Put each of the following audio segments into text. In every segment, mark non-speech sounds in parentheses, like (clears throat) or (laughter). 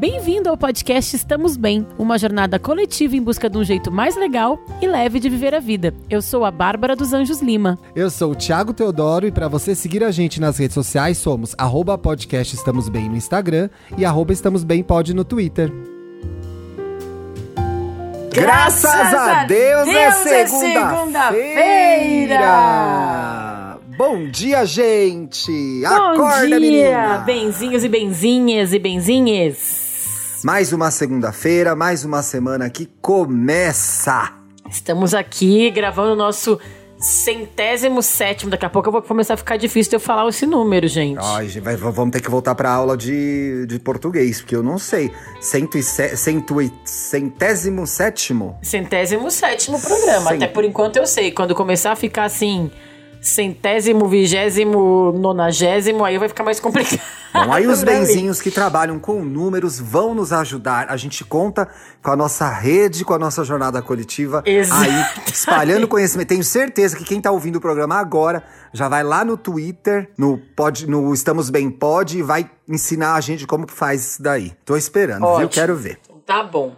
Bem-vindo ao podcast Estamos Bem, uma jornada coletiva em busca de um jeito mais legal e leve de viver a vida. Eu sou a Bárbara dos Anjos Lima. Eu sou o Thiago Teodoro e para você seguir a gente nas redes sociais somos arroba podcast Estamos Bem no Instagram e arroba Estamos Bem Pod no Twitter. Graças, a Deus, Deus é é segunda-feira! Bom dia, gente! Acorda, Bom dia, menina! benzinhos e benzinhas e benzinhas. Mais uma segunda-feira, mais uma semana que começa! Estamos aqui gravando o nosso centésimo sétimo. Daqui a pouco eu vou começar a ficar difícil de eu falar esse número, gente. Ai, gente, vai- vamos ter que voltar pra aula de, de português, porque eu não sei. Cento e se, cento e, centésimo sétimo? Centésimo sétimo programa. Sim. Até por enquanto eu sei. Quando começar a ficar assim, centésimo, vigésimo, nonagésimo, aí vai ficar mais complicado. Bom, aí os (laughs) mim. benzinhos que trabalham com números vão nos ajudar. A gente conta com a nossa rede, com a nossa jornada coletiva. Exatamente. Aí, espalhando conhecimento. Tenho certeza que quem tá ouvindo o programa agora já vai lá no Twitter, no, pod, no Estamos Bem Pod, e vai ensinar a gente como que faz isso daí. Tô esperando, viu? Ótimo. Quero ver. Tá bom.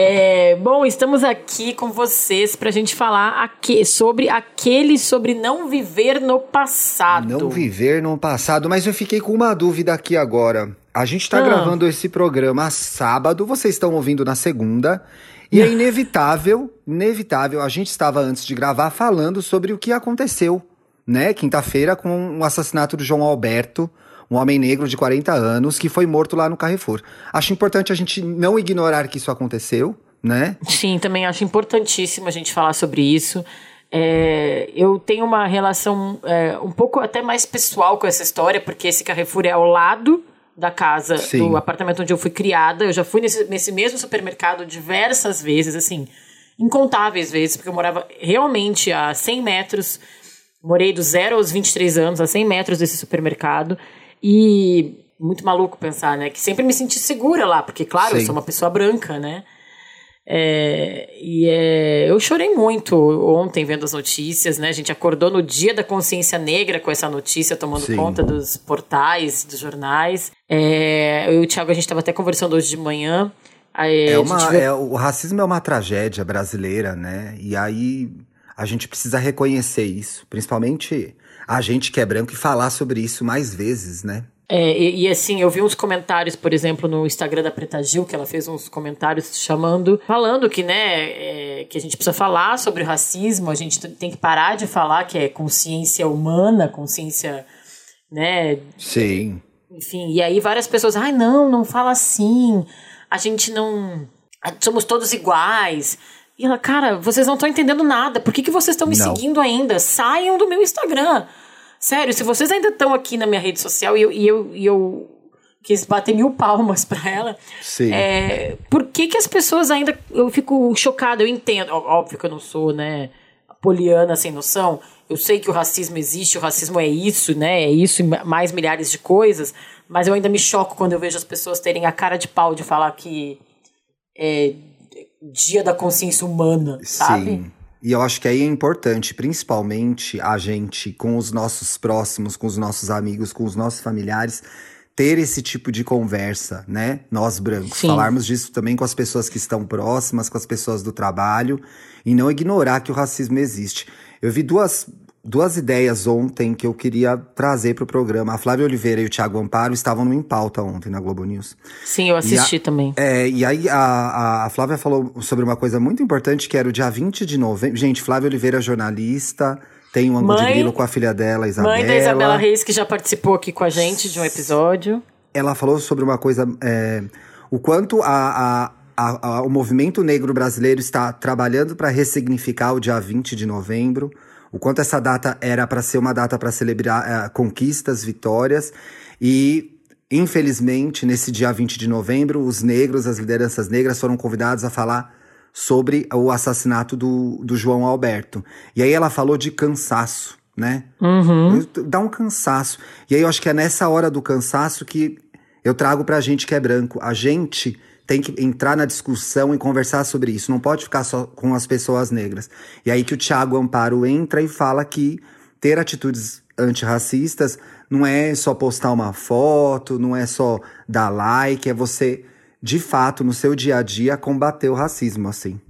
É, bom, estamos aqui com vocês pra gente falar aque- sobre aquele sobre não viver no passado. Não viver no passado, mas eu fiquei com uma dúvida aqui agora. A gente tá Ah. gravando esse programa sábado, vocês estão ouvindo na segunda. E é (laughs) inevitável, inevitável, a gente estava antes de gravar falando sobre o que aconteceu, né? Quinta-feira com o assassinato do João Alberto, um homem negro de 40 anos que foi morto lá no Carrefour. Acho importante a gente não ignorar que isso aconteceu, né? Sim, também acho importantíssimo a gente falar sobre isso. É, eu tenho uma relação é, um pouco até mais pessoal com essa história, porque esse Carrefour é ao lado da casa, Sim. do apartamento onde eu fui criada. Eu já fui nesse, nesse mesmo supermercado diversas vezes, assim, incontáveis vezes, porque eu morava realmente a 100 metros. Morei do zero aos 23 anos, a 100 metros desse supermercado. E muito maluco pensar, né? Que sempre me senti segura lá, porque, claro, eu Sim. sou uma pessoa branca, né? É, e é, eu chorei muito ontem vendo as notícias, né? A gente acordou no dia da consciência negra com essa notícia tomando Sim. conta dos portais, dos jornais. É, eu e o Thiago, a gente estava até conversando hoje de manhã. Aí, É uma, viu- é, o racismo é uma tragédia brasileira, né? E aí a gente precisa reconhecer isso, principalmente a gente que é branco e falar sobre isso mais vezes, né? É, e, e, assim, eu vi uns comentários, por exemplo, no Instagram da Preta Gil, que ela fez uns comentários chamando, falando que, né, é, que a gente precisa falar sobre o racismo, a gente tem que parar de falar que é consciência humana, consciência, né, Sim. enfim, e aí várias pessoas, ai não, não fala assim, a gente não, somos todos iguais. E ela, cara, vocês não estão entendendo nada, por que, que vocês estão me Não. seguindo ainda? Saiam do meu Instagram. Sério, se vocês ainda estão aqui na minha rede social e eu, e eu, e eu quis bater mil palmas (laughs) pra ela, Sim. é, por que, que as pessoas ainda. Eu fico chocada, eu entendo. Óbvio que eu não sou, né, poliana sem noção. Eu sei que o racismo existe, o racismo é isso, né? É isso e ma- mais milhares de coisas. Mas eu ainda me choco quando eu vejo as pessoas terem a cara de pau de falar que é dia da consciência humana, sabe? Sim. E eu acho que aí é importante, principalmente a gente, com os nossos próximos, com os nossos amigos, com os nossos familiares, ter esse tipo de conversa, né? Nós brancos. Sim. Falarmos disso também com as pessoas que estão próximas, com as pessoas do trabalho, e não ignorar que o racismo existe. Eu vi duas, duas ideias ontem que eu queria trazer para o programa. A Flávia Oliveira e o Thiago Amparo estavam no Em Pauta ontem na Globo News. Sim, eu assisti também. É, e aí a, a, a Flávia falou sobre uma coisa muito importante, que era o dia 20 de novembro. Gente, Flávia Oliveira, é jornalista, tem um ângulo de grilo com a filha dela, Isabela. Mãe da Isabela Reis, que já participou aqui com a gente de um episódio. Ela falou sobre uma coisa, é, o quanto a, a, a- a- o movimento negro brasileiro está trabalhando para ressignificar o dia 20 de novembro, o quanto essa data era para ser uma data para celebrar é, conquistas, vitórias, e infelizmente, nesse dia 20 de novembro, os negros, as lideranças negras foram convidados a falar sobre o assassinato do, do João Alberto. E aí ela falou de cansaço, né? Dá um cansaço. E aí eu acho que é nessa hora do cansaço que eu trago pra gente que é branco. A gente tem que entrar na discussão e conversar sobre isso. Não pode ficar só com as pessoas negras. E aí que o Tiago Amparo entra e fala que ter atitudes antirracistas não é só postar uma foto, não é só dar like, é você de fato, no seu dia a dia, combater o racismo, assim.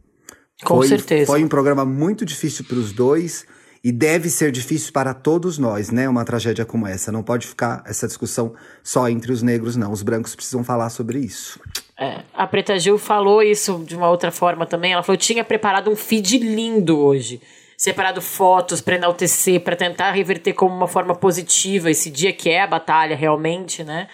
Com foi, certeza. Foi um programa muito difícil para os dois e deve ser difícil para todos nós, né? Uma tragédia como essa. Não pode ficar essa discussão só entre os negros, não. Os brancos precisam falar sobre isso. É, a Preta Gil falou isso de uma outra forma também. Ela falou: eu tinha preparado um feed lindo hoje. Separado fotos para enaltecer, para tentar reverter como uma forma positiva esse dia que é a batalha realmente, né?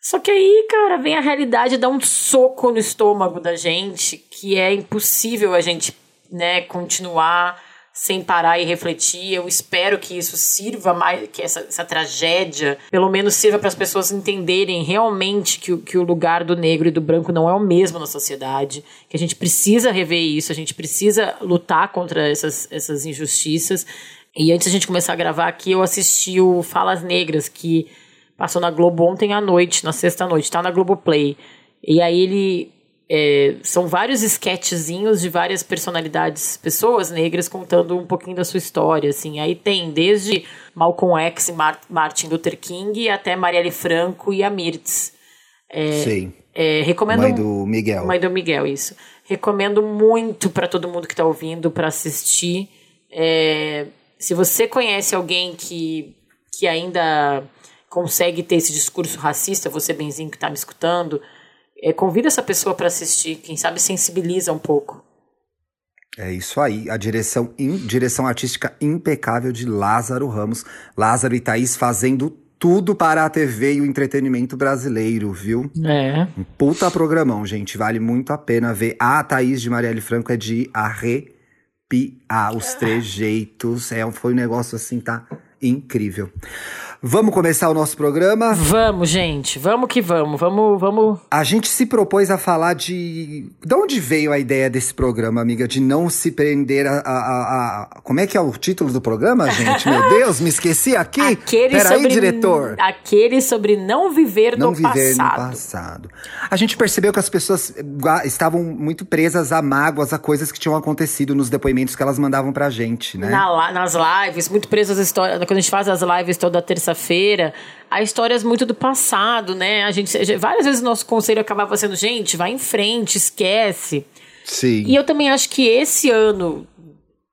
Só que aí, cara, vem a realidade dar um soco no estômago da gente, que é impossível a gente, né, continuar sem parar e refletir. Eu espero que isso sirva mais, que essa, essa tragédia, pelo menos sirva para as pessoas entenderem realmente que, que o lugar do negro e do branco não é o mesmo na sociedade, que a gente precisa rever isso, a gente precisa lutar contra essas, essas injustiças. E antes a gente começar a gravar aqui, eu assisti o Falas Negras, que passou na Globo ontem à noite, na sexta-noite, tá na Globoplay. E aí ele é, são vários sketchzinhos de várias personalidades, pessoas negras contando um pouquinho da sua história, assim. Aí tem desde Malcolm X e Mar Martin Luther King até Marielle Franco e a Mirtz. É, Sim. É, recomendo mãe do Miguel. Mãe do Miguel, isso. Recomendo muito para todo mundo que está ouvindo para assistir. É, se você conhece alguém que, que ainda consegue ter esse discurso racista, você benzinho que está me escutando, é, convida essa pessoa para assistir, quem sabe sensibiliza um pouco. É isso aí, a direção, in, direção artística impecável de Lázaro Ramos. Lázaro e Thaís fazendo tudo para a TV e o entretenimento brasileiro, viu? É. Um puta programão, gente. Vale muito a pena ver. A Thaís de Marielle Franco é de arrepiar os trejeitos. É, foi um negócio assim, tá incrível. Vamos começar o nosso programa? Vamos, gente. Vamos que vamos. Vamos, vamos. A gente se propôs a falar de. De onde veio a ideia desse programa, amiga? De não se prender a. a, a... Como é que é o título do programa, gente? Meu (laughs) Deus, me esqueci aqui. Aquele Peraí, sobre... diretor. Aquele sobre não viver não no viver passado. no passado. A gente percebeu que as pessoas estavam muito presas a mágoas, a coisas que tinham acontecido nos depoimentos que elas mandavam pra gente, né? Na, nas lives, muito presas às histórias. Quando a gente faz as lives toda terça terça-feira, há histórias muito do passado, né? A gente várias vezes o nosso conselho acabava sendo, gente, vai em frente, esquece. Sim. E eu também acho que esse ano,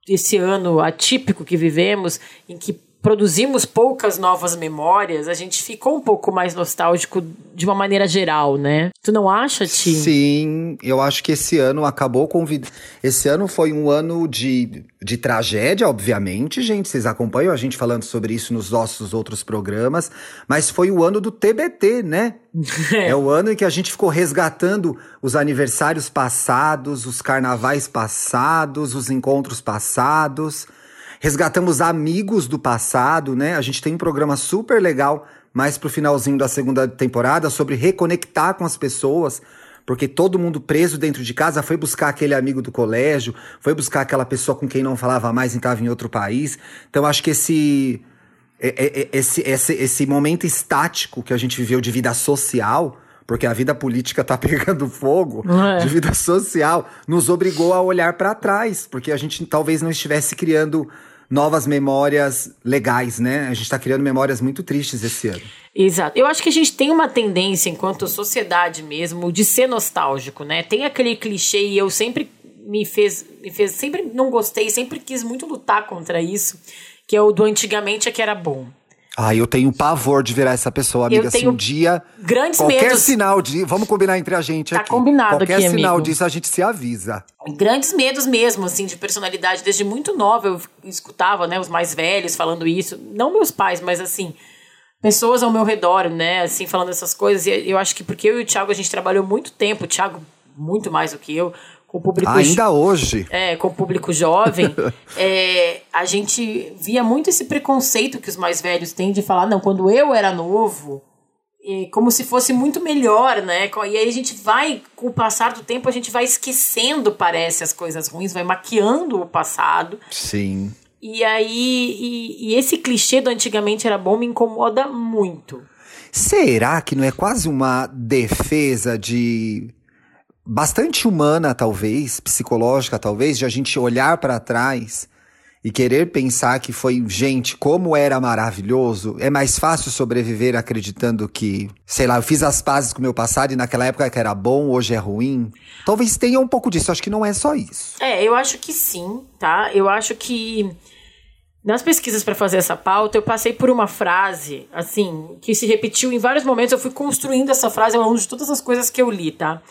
esse ano atípico que vivemos, em que produzimos poucas novas memórias, a gente ficou um pouco mais nostálgico de uma maneira geral, né? Tu não acha, Tim? Sim, eu acho que esse ano acabou convidando. Esse ano foi um ano de, de tragédia, obviamente, gente. Vocês acompanham a gente falando sobre isso nos nossos outros programas, mas foi o ano do TBT, né? (laughs) é o ano em que a gente ficou resgatando os aniversários passados, os carnavais passados, os encontros passados resgatamos amigos do passado, né? A gente tem um programa super legal mais pro finalzinho da segunda temporada sobre reconectar com as pessoas, porque todo mundo preso dentro de casa foi buscar aquele amigo do colégio, foi buscar aquela pessoa com quem não falava mais e estava em outro país. Então acho que esse esse, esse, esse momento estático que a gente viveu de vida social, porque a vida política tá (laughs) pegando fogo, É. de vida social, nos obrigou a olhar para trás, porque a gente talvez não estivesse criando novas memórias legais, né? A gente tá criando memórias muito tristes esse ano. Exato. Eu acho que a gente tem uma tendência, enquanto sociedade mesmo, de ser nostálgico, né? Tem aquele clichê e eu sempre me fez, me fez, sempre não gostei, sempre quis muito lutar contra isso, que é o do antigamente é que era bom. Ah, eu tenho pavor de virar essa pessoa, amiga. Eu Se tenho um dia. grandes qualquer medos. sinal de. Vamos combinar entre a gente Tá aqui. combinado qualquer aqui, sinal amigo. disso, a gente se avisa. grandes medos mesmo, assim, de personalidade. Desde muito nova eu escutava, né, os mais velhos falando isso. Não meus pais, mas assim, pessoas ao meu redor, né, assim, falando essas coisas. E eu acho que porque eu e o Thiago, a gente trabalhou muito tempo, o Thiago muito mais do que eu, com o público... Ainda hoje. É, com o público jovem, (laughs) é, a gente via muito esse preconceito que os mais velhos têm de falar, não, quando eu era novo, é, como se fosse muito melhor, né? E aí a gente vai, com o passar do tempo, a gente vai esquecendo, parece, as coisas ruins, vai maquiando o passado. Sim. E aí, e, e esse clichê do antigamente era bom me incomoda muito. Será que não é quase uma defesa de. Bastante humana, talvez, psicológica, talvez, de a gente olhar para trás e querer pensar que foi, gente, como era maravilhoso, é mais fácil sobreviver acreditando que, sei lá, eu fiz as pazes com o meu passado e naquela época que era bom, hoje é ruim. Talvez tenha um pouco disso, acho que não é só isso. É, eu acho que sim, tá? Eu acho que nas pesquisas para fazer essa pauta, eu passei por uma frase, assim, que se repetiu em vários momentos. Eu fui construindo essa frase ao longo de todas as coisas que eu li, tá?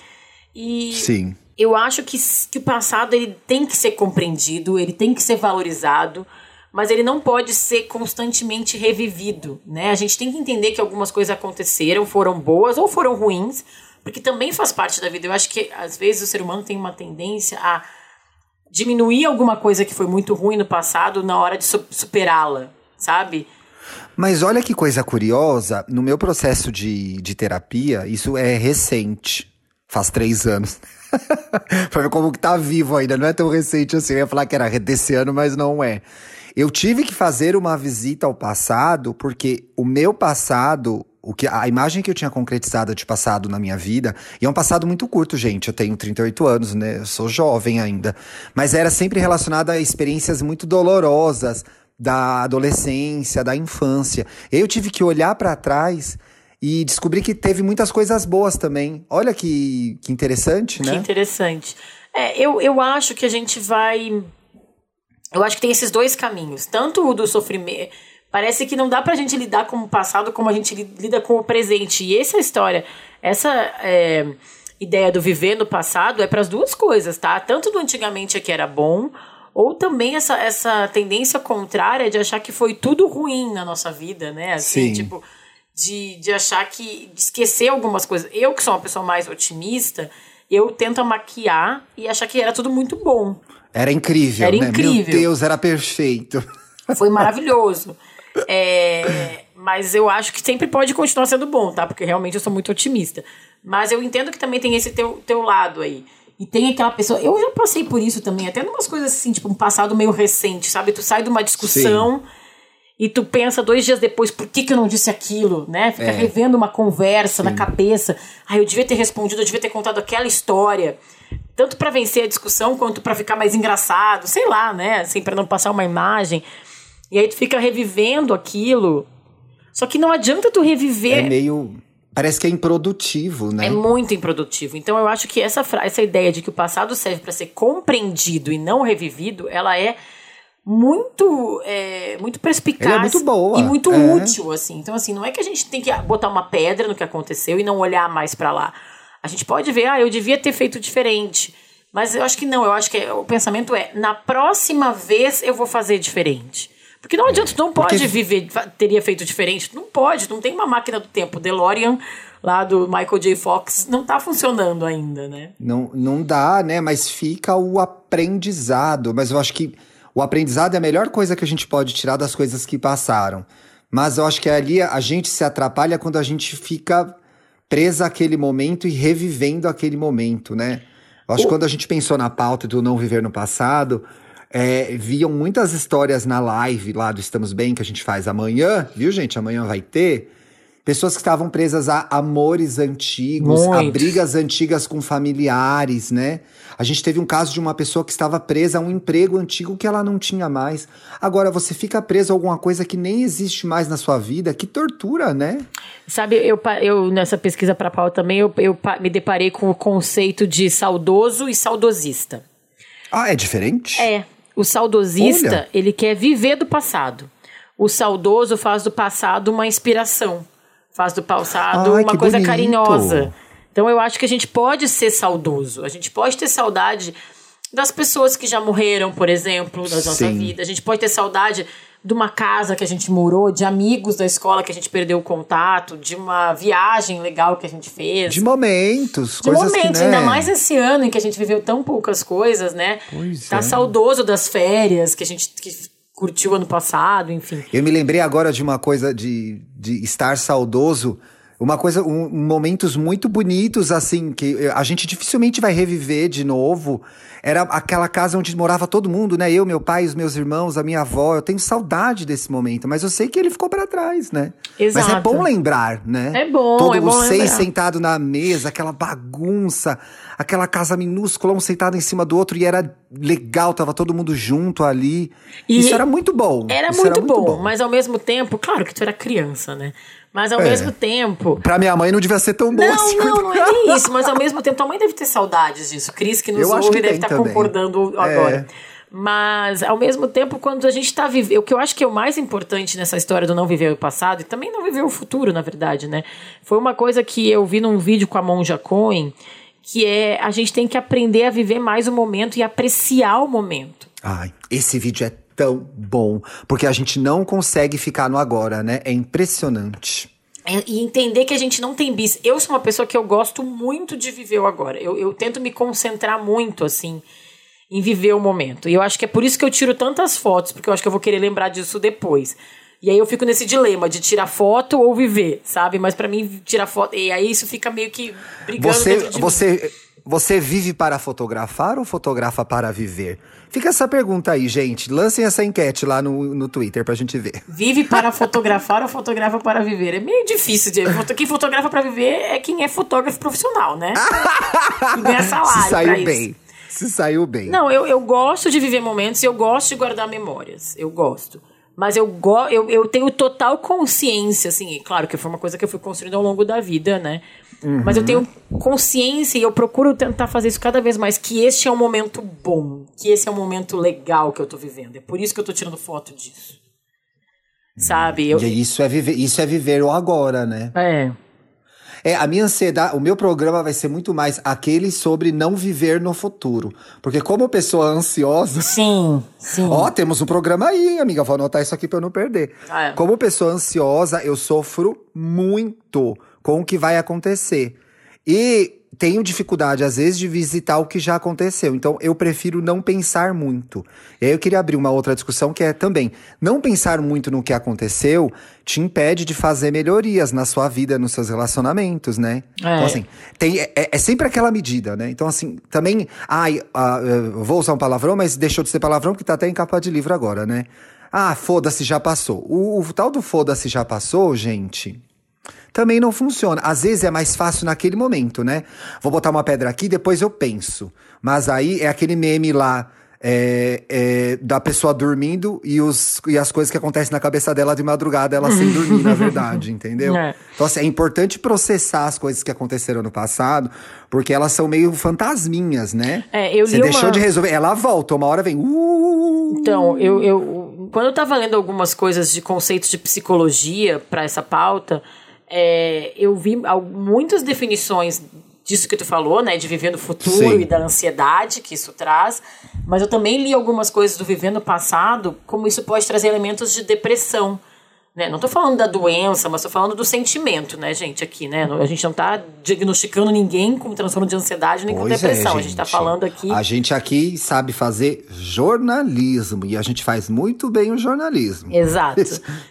E Sim. eu acho que, que o passado ele tem que ser compreendido, ele tem que ser valorizado, mas ele não pode ser constantemente revivido, né? A gente tem que entender que algumas coisas aconteceram, foram boas ou foram ruins, porque também faz parte da vida. Eu acho que às vezes o ser humano tem uma tendência a diminuir alguma coisa que foi muito ruim no passado na hora de superá-la, sabe? Mas olha que coisa curiosa, no meu processo de, de terapia, isso é recente, faz três anos. (laughs) pra ver como que tá vivo ainda, não é tão recente assim, eu ia falar que era desse ano, mas não é. Eu tive que fazer uma visita ao passado, porque o meu passado o que a imagem que eu tinha concretizada de passado na minha vida, e é um passado muito curto, gente. Eu tenho 38 anos, né? Eu sou jovem ainda, mas era sempre relacionada a experiências muito dolorosas da adolescência, da infância. Eu tive que olhar para trás e descobrir que teve muitas coisas boas também. Olha que, que interessante, né? Que interessante. É, eu, eu acho que a gente vai. Eu acho que tem esses dois caminhos. Tanto o do sofrimento Parece que não dá pra gente lidar com o passado como a gente lida com o presente. E essa história, essa é, ideia do viver no passado é para as duas coisas, tá? Tanto do antigamente que era bom, ou também essa, essa tendência contrária de achar que foi tudo ruim na nossa vida, né? Assim, Sim. tipo, de, de achar que. de esquecer algumas coisas. Eu, que sou uma pessoa mais otimista, eu tento maquiar e achar que era tudo muito bom. Era incrível, Era né? incrível. Meu Deus, era perfeito. (laughs) Foi maravilhoso. É, mas eu acho que sempre pode continuar sendo bom, tá? Porque realmente eu sou muito otimista. Mas eu entendo que também tem esse teu, teu lado aí. E tem aquela pessoa. Eu já passei por isso também, até numas coisas assim, tipo, um passado meio recente, sabe? Tu sai de uma discussão. Sim. E tu pensa dois dias depois, por que, que eu não disse aquilo, né? Fica É. revendo uma conversa na cabeça. Ah, eu devia ter respondido, eu devia ter contado aquela história. Tanto pra vencer a discussão, quanto pra ficar mais engraçado. Sei lá, né? Assim, pra não passar uma imagem. E aí tu fica revivendo aquilo. Só que não adianta tu reviver. É meio. Parece que é improdutivo, né? É muito improdutivo. Então eu acho que essa, fra- essa ideia de que o passado serve para ser compreendido e não revivido, ela é muito é, muito perspicaz é muito boa, e muito é. útil assim. Então assim, não é que a gente tem que botar uma pedra no que aconteceu e não olhar mais para lá. A gente pode ver, ah, eu devia ter feito diferente. Mas eu acho que não, eu acho que é- o pensamento é, na próxima vez eu vou fazer diferente. Porque não adianta, não pode Porque- viver, teria feito diferente. Não pode, não tem uma máquina do tempo. DeLorean, lá do Michael J. Fox, não tá funcionando ainda, né? Não, não dá, né? Mas fica o aprendizado. Mas eu acho que o aprendizado é a melhor coisa que a gente pode tirar das coisas que passaram. Mas eu acho que ali a gente se atrapalha quando a gente fica presa àquele momento e revivendo aquele momento, né? Eu acho que quando a gente pensou na pauta do não viver no passado, é, viam muitas histórias na live lá do Estamos Bem, que a gente faz amanhã, viu, gente? Amanhã vai ter. Pessoas que estavam presas a amores antigos, a Muito. brigas antigas com familiares, né? A gente teve um caso de uma pessoa que estava presa a um emprego antigo que ela não tinha mais. Agora, você fica preso a alguma coisa que nem existe mais na sua vida, que tortura, né? Sabe, eu, eu nessa pesquisa para pau também, eu, eu me deparei com o conceito de saudoso e saudosista. Ah, é diferente? É, o saudosista, Olha. ele quer viver do passado. O saudoso faz do passado uma inspiração. Faz do passado Ai, uma coisa bonito. carinhosa. Então eu acho que a gente pode ser saudoso. A gente pode ter saudade das pessoas que já morreram, por exemplo, da nossa Sim. vida. A gente pode ter saudade de uma casa que a gente morou, de amigos da escola que a gente perdeu o contato, de uma viagem legal que a gente fez. De momentos, De coisas momentos, que, né? ainda mais esse ano em que a gente viveu tão poucas coisas, né? Pois tá é. saudoso das férias que a gente que curtiu ano passado, enfim. Eu me lembrei agora de uma coisa de, de estar saudoso Uma coisa, um, momentos muito bonitos, assim, que a gente dificilmente vai reviver de novo. Era aquela casa onde morava todo mundo, né? Eu, meu pai, os meus irmãos, a minha avó. Eu tenho saudade desse momento, mas eu sei que ele ficou para trás, né? Exato. Mas é bom lembrar, né? É bom, Todos é bom os seis sentados na mesa, aquela bagunça, aquela casa minúscula, um sentado em cima do outro, e era legal, tava todo mundo junto ali. E Isso era muito bom. Era Isso muito, bom, mas ao mesmo tempo, claro que tu era criança, né? Mas ao É. mesmo tempo. Pra minha mãe não devia ser tão bom Não, assim. não, não é nem isso, mas ao mesmo tempo, tua mãe deve ter saudades disso. Cris, que nos Eu acho ouve, que deve estar também. concordando É. agora. Mas, ao mesmo tempo, quando a gente está vivendo. O que eu acho que é o mais importante nessa história do não viver o passado, e também não viver o futuro, na verdade, né? Foi uma coisa que eu vi num vídeo com a Monja Cohen, que é a gente tem que aprender a viver mais o momento e apreciar o momento. Ai, esse vídeo é tão bom. Porque a gente não consegue ficar no agora, né? É impressionante. É, E entender que a gente não tem bis. Eu sou uma pessoa que eu gosto muito de viver o agora. Eu, eu tento me concentrar muito, assim, em viver o momento. E eu acho que é por isso que eu tiro tantas fotos, porque eu acho que eu vou querer lembrar disso depois. E aí eu fico nesse dilema de tirar foto ou viver, sabe? Mas pra mim, tirar foto. E aí isso fica meio que brigando Você, de mim. você, você vive para fotografar ou fotografa para viver? Fica essa pergunta aí, gente. Lancem essa enquete lá no, no Twitter pra gente ver. Vive para fotografar ou fotografa para viver? É meio difícil de. Quem fotografa para viver é quem é fotógrafo profissional, né? (laughs) E ganha salário. Se saiu isso. bem. Se saiu bem. Não, eu, eu gosto de viver momentos e eu gosto de guardar memórias. Eu gosto. Mas eu, go eu, eu tenho total consciência, assim, e claro que foi uma coisa que eu fui construindo ao longo da vida, né? Mas eu tenho consciência e eu procuro tentar fazer isso cada vez mais, que este é um momento bom, que esse é um momento legal que eu tô vivendo. É por isso que eu tô tirando foto disso. Sabe? Eu, E isso é viver, isso é viver o agora, né? é. É, a minha ansiedade, o meu programa vai ser muito mais aquele sobre não viver no futuro. Porque como pessoa ansiosa, Sim, sim. Ó, temos um programa aí, amiga. Vou anotar isso aqui pra eu não perder. Ah, é. Como pessoa ansiosa, eu sofro muito com o que vai acontecer. E tenho dificuldade, às vezes, de visitar o que já aconteceu. Então, eu prefiro não pensar muito. E aí, eu queria abrir uma outra discussão que é também: não pensar muito no que aconteceu te impede de fazer melhorias na sua vida, nos seus relacionamentos, né? É. Então, assim, tem, é, é sempre aquela medida, né? Então, assim, também. Ai, ah, vou usar um palavrão, mas deixou de ser palavrão porque tá até em capa de livro agora, né? Ah, foda-se, já passou. O, o tal do foda-se já passou, gente. Também não funciona. Às vezes é mais fácil naquele momento, né? Vou botar uma pedra aqui, depois eu penso. Mas aí é aquele meme lá é, é, da pessoa dormindo e, os, e as coisas que acontecem na cabeça dela de madrugada, ela sem dormir, na verdade, (laughs) entendeu? É. Então, assim, é importante processar as coisas que aconteceram no passado, porque elas são meio fantasminhas, né? É, eu Você deixou uma- de resolver, ela volta, uma hora vem. Uh, Então, eu, eu quando eu tava lendo algumas coisas de conceitos de psicologia para essa pauta, é, eu vi muitas definições disso que tu falou, né, de viver no futuro Sim. e da ansiedade que isso traz, mas eu também li algumas coisas do viver no passado, como isso pode trazer elementos de depressão. Né? Não tô falando da doença, mas tô falando do sentimento, né, gente, aqui, né? A gente não tá diagnosticando ninguém com transtorno de ansiedade nem com Pois é, depressão. a gente tá gente. falando aqui. A gente aqui sabe fazer jornalismo e a gente faz muito bem o jornalismo. Exato.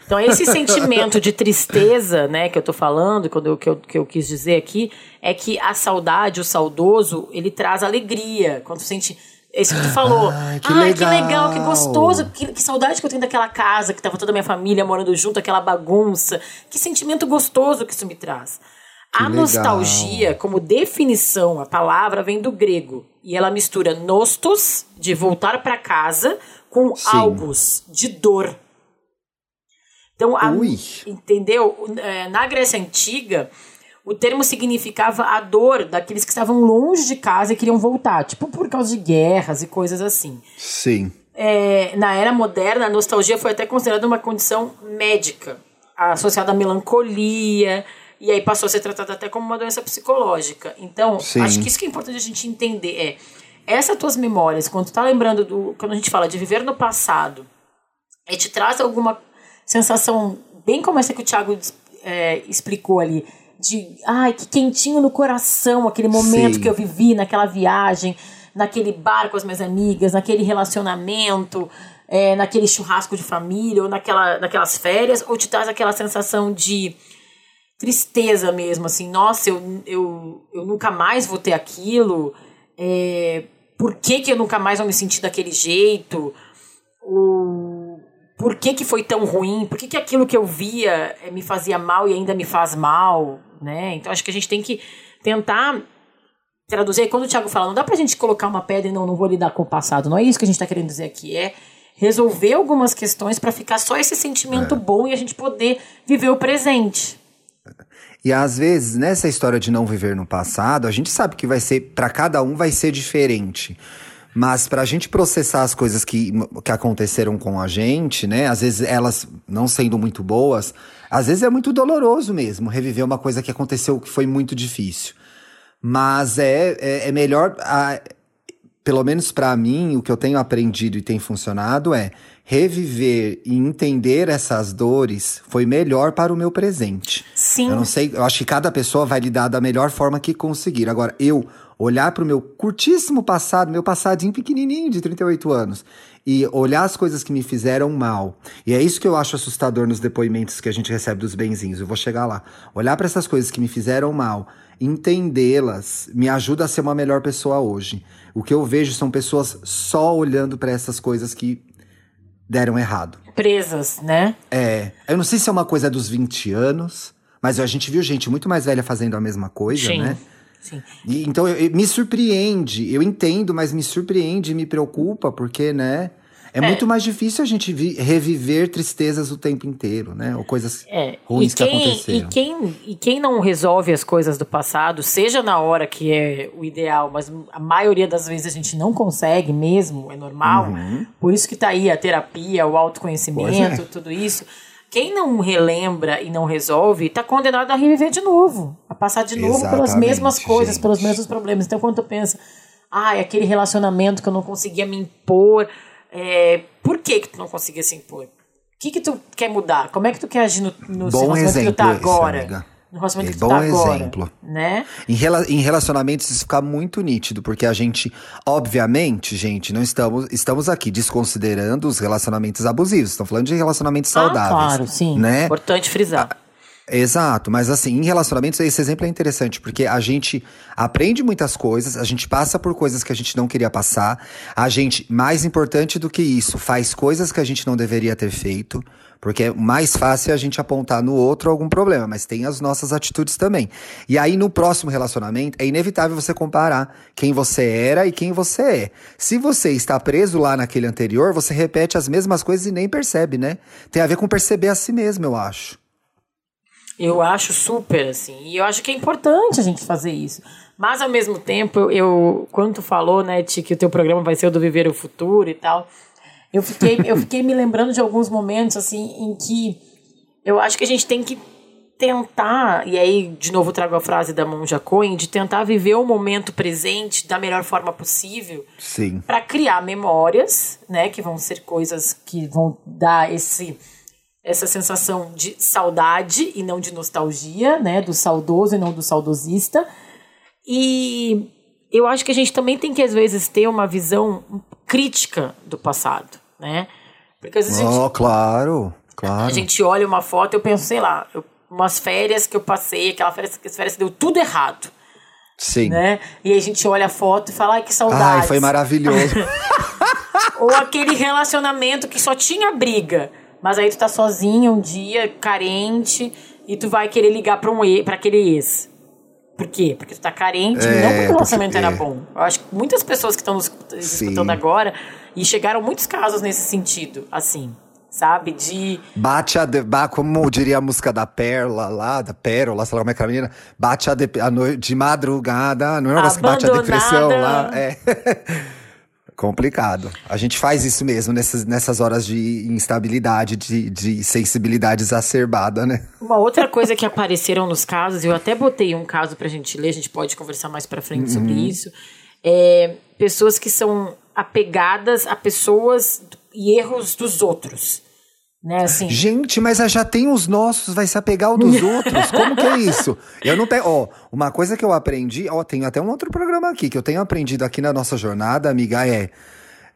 Então, esse sentimento de tristeza, né, que eu tô falando, quando eu, que, eu, que eu quis dizer aqui, é que a saudade, o saudoso, ele traz alegria. Quando sente. Isso que tu falou. Ai, que Ai, que legal. legal, que gostoso. Que, que saudade que eu tenho daquela casa, que tava toda a minha família morando junto, aquela bagunça. Que sentimento gostoso que isso me traz. a legal. nostalgia, como definição, a palavra vem do grego. E ela mistura nostos, de voltar para casa, com Sim. algos, de dor. Então, a- entendeu? É, Na Grécia Antiga, o termo significava a dor daqueles que estavam longe de casa e queriam voltar, tipo por causa de guerras e coisas assim. Sim. É, na era moderna, a nostalgia foi até considerada uma condição médica, associada à melancolia, e aí passou a ser tratada até como uma doença psicológica. Então, Sim. acho que isso que é importante a gente entender é essas tuas memórias, quando tu tá lembrando do. Quando a gente fala de viver no passado, é, te traz alguma sensação, bem como essa que o Thiago é, explicou ali, de ai, que quentinho no coração, aquele momento Sim. que eu vivi naquela viagem, naquele bar com as minhas amigas, naquele relacionamento, é, naquele churrasco de família, ou naquela, naquelas férias, ou te traz aquela sensação de tristeza mesmo, assim, nossa, eu, eu, eu nunca mais vou ter aquilo, é, por que, que eu nunca mais vou me sentir daquele jeito, o, por que, que foi tão ruim, por que, que aquilo que eu via é, me fazia mal e ainda me faz mal, né? Então acho que a gente tem que tentar traduzir. Quando o Thiago fala, não dá pra gente colocar uma pedra e não, não vou lidar com o passado, não é isso que a gente tá querendo dizer aqui, é resolver algumas questões para ficar só esse sentimento é. bom e a gente poder viver o presente. E às vezes, nessa história de não viver no passado, a gente sabe que vai ser, para cada um vai ser diferente. Mas para a gente processar as coisas que, que aconteceram com a gente, né? Às vezes elas não sendo muito boas, às vezes é muito doloroso mesmo reviver uma coisa que aconteceu que foi muito difícil. Mas é, é, é melhor, a, pelo menos para mim, o que eu tenho aprendido e tem funcionado é reviver e entender essas dores foi melhor para o meu presente. Sim. Eu não sei, eu acho que cada pessoa vai lidar da melhor forma que conseguir. Agora, eu olhar para o meu curtíssimo passado, meu passadinho pequenininho de 38 anos, e olhar as coisas que me fizeram mal. E é isso que eu acho assustador nos depoimentos que a gente recebe dos benzinhos. Eu vou chegar lá. Olhar para essas coisas que me fizeram mal, entendê-las, me ajuda a ser uma melhor pessoa hoje. O que eu vejo são pessoas só olhando para essas coisas que deram errado. Presas, né? É. Eu não sei se é uma coisa dos 20 anos, mas a gente viu gente muito mais velha fazendo a mesma coisa, Sim. né? Sim. E, então eu, eu, me surpreende, eu entendo, mas me surpreende, me preocupa, porque, né? É, é, muito mais difícil a gente vi, reviver tristezas o tempo inteiro, né? Ou coisas é. ruins quem, que aconteceram. E quem, e quem não resolve as coisas do passado, seja na hora que é o ideal, mas a maioria das vezes a gente não consegue mesmo, é normal. Uhum. Por isso que tá aí a terapia, o autoconhecimento, é. tudo isso. Quem não relembra e não resolve, está condenado a reviver de novo. A passar de novo Exatamente, pelas mesmas coisas, gente. pelos mesmos problemas. Então, quando tu pensa, ah, aquele relacionamento que eu não conseguia me impor é, por que que tu não conseguia se impor? O que que tu quer mudar? Como é que tu quer agir no, no Bom relacionamento que tu tá agora? Esse, no relacionamento é, que bom tá agora, exemplo. né? Em, rela em relacionamentos isso fica muito nítido, porque a gente, obviamente, gente, não estamos, estamos aqui desconsiderando os relacionamentos abusivos. Estamos falando de relacionamentos ah, saudáveis. Claro, sim. Né? Importante frisar. Ah, Exato, mas assim, em relacionamentos, esse exemplo é interessante, porque a gente aprende muitas coisas, a gente passa por coisas que a gente não queria passar, a gente, mais importante do que isso, faz coisas que a gente não deveria ter feito, porque é mais fácil a gente apontar no outro algum problema, mas tem as nossas atitudes também. E aí, no próximo relacionamento, é inevitável você comparar quem você era e quem você é. Se você está preso lá naquele anterior, você repete as mesmas coisas e nem percebe, né? Tem a ver com perceber a si mesmo, eu acho. Eu acho super, assim. E eu acho que é importante a gente fazer isso. Mas, ao mesmo tempo, eu, eu quando tu falou, né, Ti, que o teu programa vai ser o do Viver o Futuro e tal, eu fiquei, eu fiquei me lembrando de alguns momentos, assim, em que eu acho que a gente tem que tentar, e aí, de novo, trago a frase da Monja Cohen, de tentar viver o momento presente da melhor forma possível. Sim. Para criar memórias, né, que vão ser coisas que vão dar esse essa sensação de saudade e não de nostalgia, né? Do saudoso e não do saudosista. E eu acho que a gente também tem que, às vezes, ter uma visão crítica do passado, né? Porque às vezes. Oh, gente, claro, claro. A gente olha uma foto e eu penso, sei lá, eu, umas férias que eu passei, aquela férias, aquelas férias deu tudo errado. Sim. Né? E aí a gente olha a foto e fala, ai, que saudade. Ai, foi maravilhoso. (laughs) (laughs) Ou aquele relacionamento que só tinha briga. Mas aí tu tá sozinho um dia, carente, e tu vai querer ligar pra, um e, pra aquele ex. Por quê? Porque tu tá carente, é, não porque o relacionamento era é. bom. Eu acho que muitas pessoas que estão nos escutando agora, e chegaram muitos casos nesse sentido, assim sabe? De. Bate a. De, como diria a música da Perla lá, da Pérola, sei lá como é que a menina. Bate a, de, a noite de madrugada. Não é um negócio que bate a depressão lá. É. (laughs) Complicado. A gente faz isso mesmo nessas, nessas horas de instabilidade, de, de sensibilidade exacerbada, né? Uma outra coisa que apareceram nos casos, eu até botei um caso pra gente ler, a gente pode conversar mais pra frente uhum. sobre isso. É, pessoas que são apegadas a pessoas e erros dos outros. Né, assim. Gente, mas já tem os nossos, vai se apegar ao dos (laughs) outros? Como que é isso? Eu não tenho. Ó, uma coisa que eu aprendi, ó, tem até um outro programa aqui que eu tenho aprendido aqui na nossa jornada, amiga, é.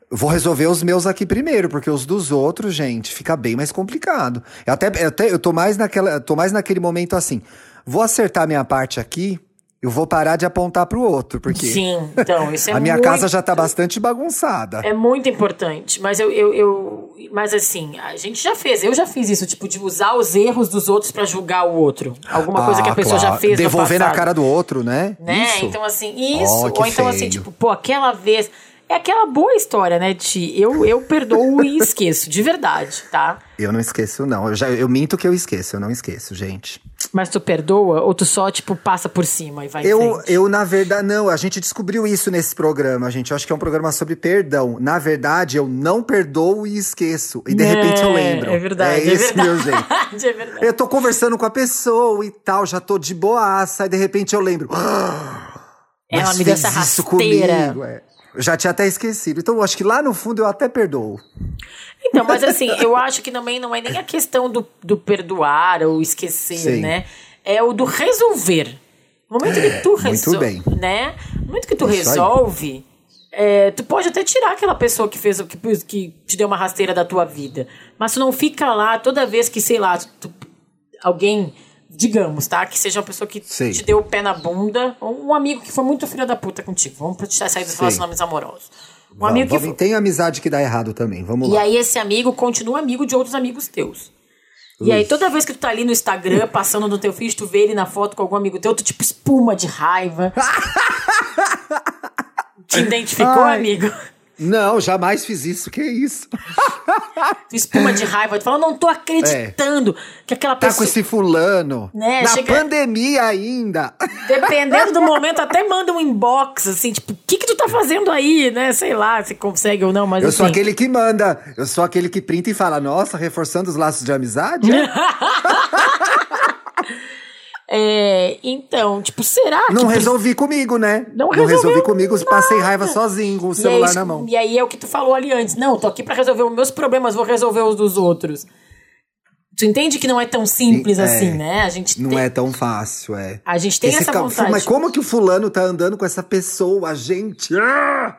Vou resolver os meus aqui primeiro, porque os dos outros, gente, fica bem mais complicado. Eu até, eu até eu tô mais naquela, tô mais naquele momento assim. vou acertar minha parte aqui, eu vou parar de apontar pro outro, porque Sim, então, isso (laughs) é a minha muito, casa já tá bastante bagunçada. É muito importante. Mas eu, eu, eu. Mas assim, a gente já fez, eu já fiz isso, tipo, de usar os erros dos outros pra julgar o outro. Alguma coisa que a Ah, pessoa já claro. fez. no Devolver na cara do outro, né? né? Isso. Então, assim, isso. Oh, Ou então, assim, feio. tipo, pô, aquela vez. É aquela boa história, né, Ti? Eu, eu perdoo e esqueço, de verdade, tá? Eu não esqueço, não. Eu, já, eu minto que eu esqueço, eu não esqueço, gente. Mas tu perdoa ou tu só, tipo, passa por cima e vai Eu, eu, na verdade, não, a gente descobriu isso nesse programa, gente. Eu acho que é um programa sobre perdão. Na verdade, eu não perdoo e esqueço. E de repente eu lembro. É verdade, É é esse meu jeito. verdade, (laughs) é verdade. Eu tô conversando com a pessoa e tal, já tô de boaça, e de repente eu lembro. Ela me deu essa rasteira. comigo, é. Eu já tinha até esquecido. Então eu acho que lá no fundo eu até perdoo. Então, mas assim, eu acho que também não é nem a questão do, do perdoar ou esquecer, Sim. né? É o do resolver. No momento que tu muito resolve, bem. né? No momento que tu Isso aí. resolve, é, tu pode até tirar aquela pessoa que fez o que, que te deu uma rasteira da tua vida. Mas tu não fica lá toda vez que, sei lá, tu- alguém, digamos, tá? Que seja uma pessoa que te deu o pé na bunda, ou um amigo que foi muito filho da puta contigo. Vamos pra te sair dos Sim. relacionamentos amorosos. Um Vamos, amigo que vamos- Tem amizade que dá errado também. Vamos e lá. aí esse amigo continua amigo de outros amigos teus. E aí toda vez que tu tá ali no Instagram, (laughs) passando no teu feed, tu vê ele na foto com algum amigo teu, tu tipo espuma de raiva. (laughs) Te identificou, Ai. amigo? Não, jamais fiz isso. Que isso? (laughs) Espuma de raiva, tu fala, não tô acreditando que aquela Tá pessoa... com esse fulano. Né, na chega- pandemia ainda. Dependendo do (laughs) momento, até manda um inbox, assim, tipo, o que que tu tá fazendo aí, né? Sei lá, se consegue ou não, mas Eu assim... sou aquele que manda. Eu sou aquele que printa e fala, nossa, reforçando os laços de amizade? (laughs) é? Então, tipo, será que... Não resolvi comigo, né? Não resolvi resolveu comigo, passei raiva sozinho com o celular aí, na mão. E aí é o que tu falou ali antes. Não, tô aqui pra resolver os meus problemas, vou resolver os dos outros. Tu entende que não é tão simples É, assim, né? A gente Não tem, é tão fácil, é. a gente tem Esse essa vontade. Mas como que o fulano tá andando com essa pessoa, gente? Ah!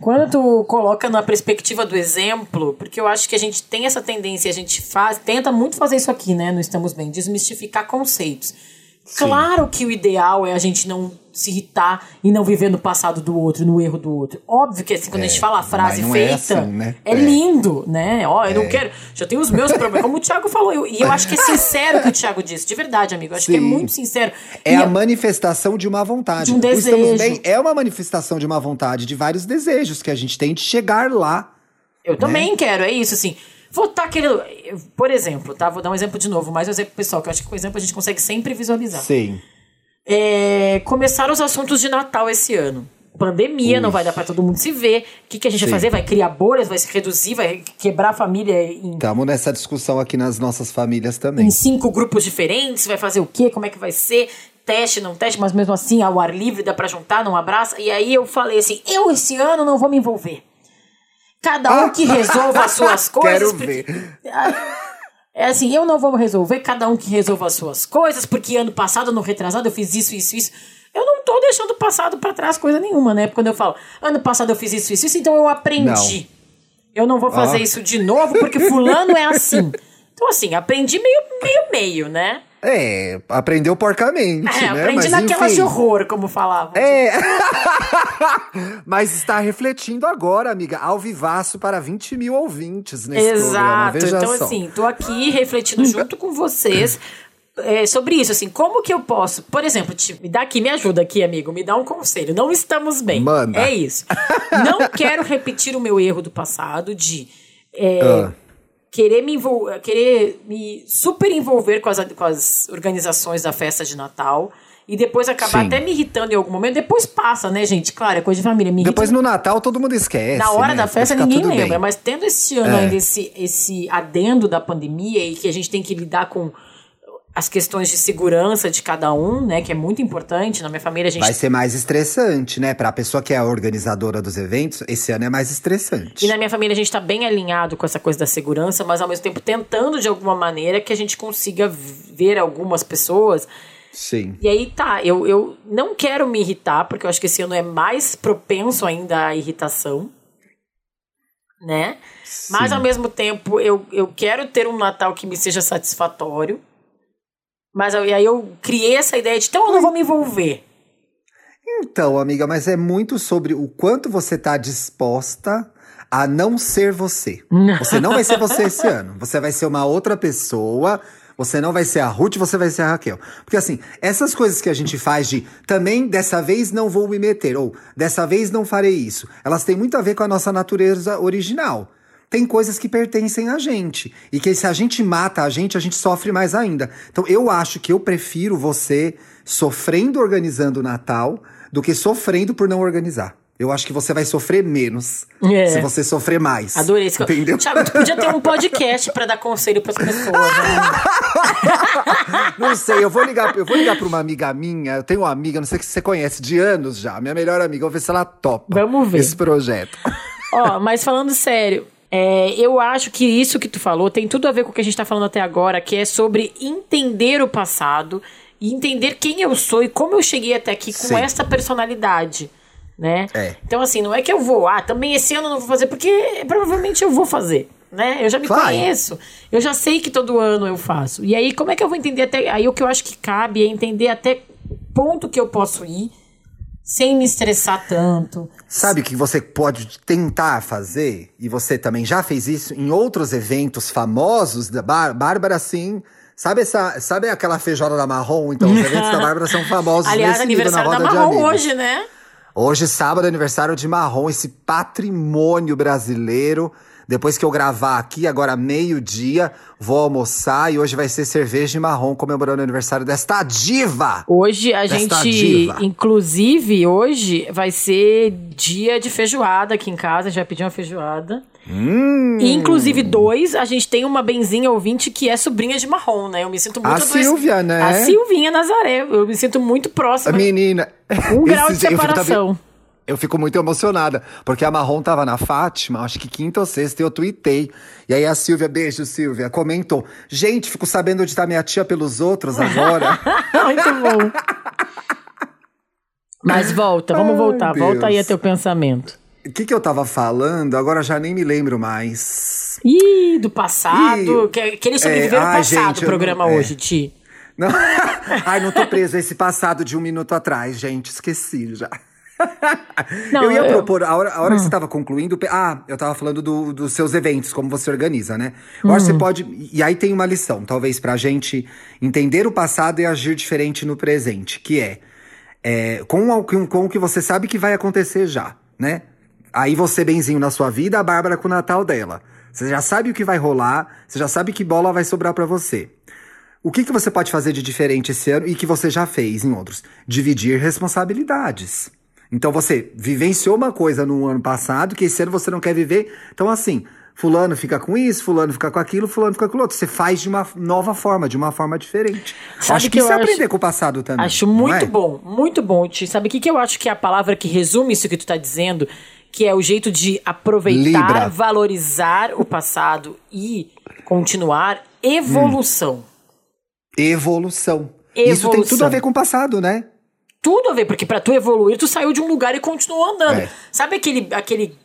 Quando tu coloca na perspectiva do exemplo, porque eu acho que a gente tem essa tendência, a gente faz, tenta muito fazer isso aqui, né? No Estamos Bem, desmistificar conceitos. Claro que o ideal é a gente não se irritar e não viver no passado do outro, no erro do outro. Óbvio que assim, quando a gente fala a frase é feita, assim, né? é É. lindo, né? Ó, eu não quero. Já tenho os meus problemas, como o Thiago falou. eu- e eu acho que é sincero o que o Thiago disse, de verdade, amigo. Eu acho que é Sim. muito sincero. É E a manifestação de uma vontade. De um O desejo. Estamos bem é uma manifestação de uma vontade, de vários desejos que a gente tem de chegar lá. Eu também quero, é isso, assim. Vou estar querendo. eu- Por exemplo, tá? Vou dar um exemplo de novo, mais um exemplo pessoal, que eu acho que com o exemplo a gente consegue sempre visualizar. Sim. É, começaram os assuntos de Natal esse ano. Pandemia, não vai dar pra todo mundo se ver. O que, que a gente vai Sim. fazer? Vai criar bolhas, vai se reduzir, vai quebrar a família em, Estamos nessa discussão aqui nas nossas famílias também. em cinco grupos diferentes, vai fazer o quê? Como é que vai ser? Teste, não teste, mas mesmo assim, ao ar livre, dá pra juntar, não abraça. E aí eu falei assim: eu esse ano não vou me envolver. Cada um que resolva as suas (laughs) coisas. Quero porque- ver. (laughs) É assim, eu não vou resolver, cada um que resolva as suas coisas, porque ano passado, no retrasado, eu fiz isso, isso, isso. Eu não tô deixando o passado pra trás coisa nenhuma, né? Quando eu falo, ano passado eu fiz isso, isso, isso, então eu aprendi. Eu não vou fazer Ó. isso de novo, porque fulano é assim. (laughs) Então, assim, aprendi meio, meio, meio, né? É, aprendeu porcamente, É, né? aprendi Mas, naquelas enfim. de horror, como falavam. É. (laughs) Mas está refletindo agora, amiga, ao vivaço para 20 mil ouvintes nesse programa. Exato. Veja Então, só. assim, tô aqui refletindo junto com vocês (clears throat) é, sobre isso. Assim, como que eu posso, por exemplo, te, me dá aqui, me ajuda aqui, amigo, me dá um conselho. Não estamos bem. Manda. É isso. Não (laughs) quero repetir o meu erro do passado de é, Ah. Querer me envol- querer me super envolver com as, com as organizações da festa de Natal. E depois acabar Sim. até me irritando em algum momento. Depois passa, né, gente? Claro, é coisa de família. Me irrita Depois no Natal todo mundo esquece. na hora né? da festa ninguém lembra, bem. mas tendo esse ano É. ainda esse, esse adendo da pandemia e que a gente tem que lidar com as questões de segurança de cada um, né, que é muito importante. Na minha família a gente Vai ser mais estressante, né? Pra pessoa que é a organizadora dos eventos, esse ano é mais estressante. e na minha família a gente tá bem alinhado com essa coisa da segurança, mas ao mesmo tempo tentando de alguma maneira que a gente consiga ver algumas pessoas Sim. E aí tá, eu, eu não quero me irritar, porque eu acho que esse ano é mais propenso ainda à irritação, né? Mas Sim. ao mesmo tempo eu, eu quero ter um Natal que me seja satisfatório, Mas eu- e aí eu criei essa ideia de então eu não vou me envolver. Então, amiga, mas é muito sobre o quanto você tá disposta a não ser você. Você não vai ser você (laughs) esse ano. Você vai ser uma outra pessoa. Você não vai ser a Ruth, você vai ser a Raquel. Porque assim, essas coisas que a gente faz de também dessa vez não vou me meter, ou dessa vez não farei isso, elas têm muito a ver com a nossa natureza original. Tem coisas que pertencem a gente. E que se a gente mata a gente, a gente sofre mais ainda. Então eu acho que eu prefiro você sofrendo organizando o Natal do que sofrendo por não organizar. Eu acho que você vai sofrer menos É. se você sofrer mais. Adorei esse Entendeu? Thiago, tu podia ter um podcast pra dar conselho pras pessoas. né? (laughs) Não sei, eu vou ligar, eu vou ligar pra uma amiga minha. Eu tenho uma amiga, não sei se você conhece, de anos já, minha melhor amiga. Vou ver se ela topa. Vamos ver. Esse projeto. Ó, mas falando sério, é, eu acho que isso que tu falou tem tudo a ver com o que a gente tá falando até agora, que é sobre entender o passado e entender quem eu sou e como eu cheguei até aqui com Sim. essa personalidade. Né? É. Então, assim, não é que eu vou, ah, também esse ano eu não vou fazer, porque provavelmente eu vou fazer. Né? Eu já me Vai. conheço. Eu já sei que todo ano eu faço. E aí, como é que eu vou entender até. Aí o que eu acho que cabe é entender até ponto que eu posso ir sem me estressar tanto. Sabe o que você pode tentar fazer? E você também já fez isso em outros eventos famosos da Bár- Bárbara, sim. Sabe, essa, sabe aquela feijoada da marrom? Então, os eventos da Bárbara são famosos Aliás, nesse nível na aniversário da roda de Marrom amigos. hoje, né? Hoje, sábado, aniversário de Marrom, esse patrimônio brasileiro. Depois que eu gravar aqui, agora meio-dia, vou almoçar e hoje vai ser cerveja de marrom comemorando o aniversário desta diva. Hoje a Desta gente, diva. inclusive, hoje vai ser dia de feijoada aqui em casa. A gente vai pedir uma feijoada. Hum. E, inclusive, dois, a gente tem uma benzinha ouvinte que é sobrinha de marrom, né? Eu me sinto muito A do- Silvia, né? A Silvinha Nazaré. Eu me sinto muito A próxima. menina. Um (laughs) grau de também- separação. Eu fico muito emocionada, porque a Marrom tava na Fátima, acho que quinta ou sexta, e eu tuitei. E aí a Silvia, beijo Silvia, comentou: Gente, fico sabendo onde tá minha tia pelos outros agora. (laughs) muito bom. Mas volta, vamos Ai, voltar. Volta aí a teu pensamento. O que, que eu tava falando? Agora já nem me lembro mais. Ih, do passado. Ih, que, que ele sobreviver é, no ai, passado, gente, o programa não- é. hoje, Ti. Não. (laughs) Ai, não tô preso a esse passado de um minuto atrás, gente. Esqueci já. Não, eu ia eu- propor, a hora, a hora que você tava concluindo. pe- Ah, eu tava falando do- dos seus eventos, como você organiza, né? Eu acho que você pode. E aí tem uma lição, talvez, pra gente entender o passado e agir diferente no presente, que é, é, com, o, que- com o que você sabe que vai acontecer já, né? Aí você benzinho na sua vida, a Bárbara com o Natal dela. Você já sabe o que vai rolar, você já sabe que bola vai sobrar pra você. O que, que você pode fazer de diferente esse ano e que você já fez em outros? Dividir responsabilidades. Então você vivenciou uma coisa no ano passado que esse ano você não quer viver. Então, assim, fulano fica com isso, fulano fica com aquilo, fulano fica com o outro. Você faz de uma nova forma, de uma forma diferente. Sabe acho que que isso eu é acho- aprender com o passado também. Acho muito é? bom, muito bom. Ti. Sabe o que, que eu acho que é a palavra que resume isso que tu tá dizendo? Que é o jeito de aproveitar, Libra. valorizar o passado e continuar evolução. Evolução. Isso tem tudo Evolução. a ver com o passado, né? Tudo a ver, porque pra tu evoluir, tu saiu de um lugar e continuou andando. É. Sabe aquele, aquele,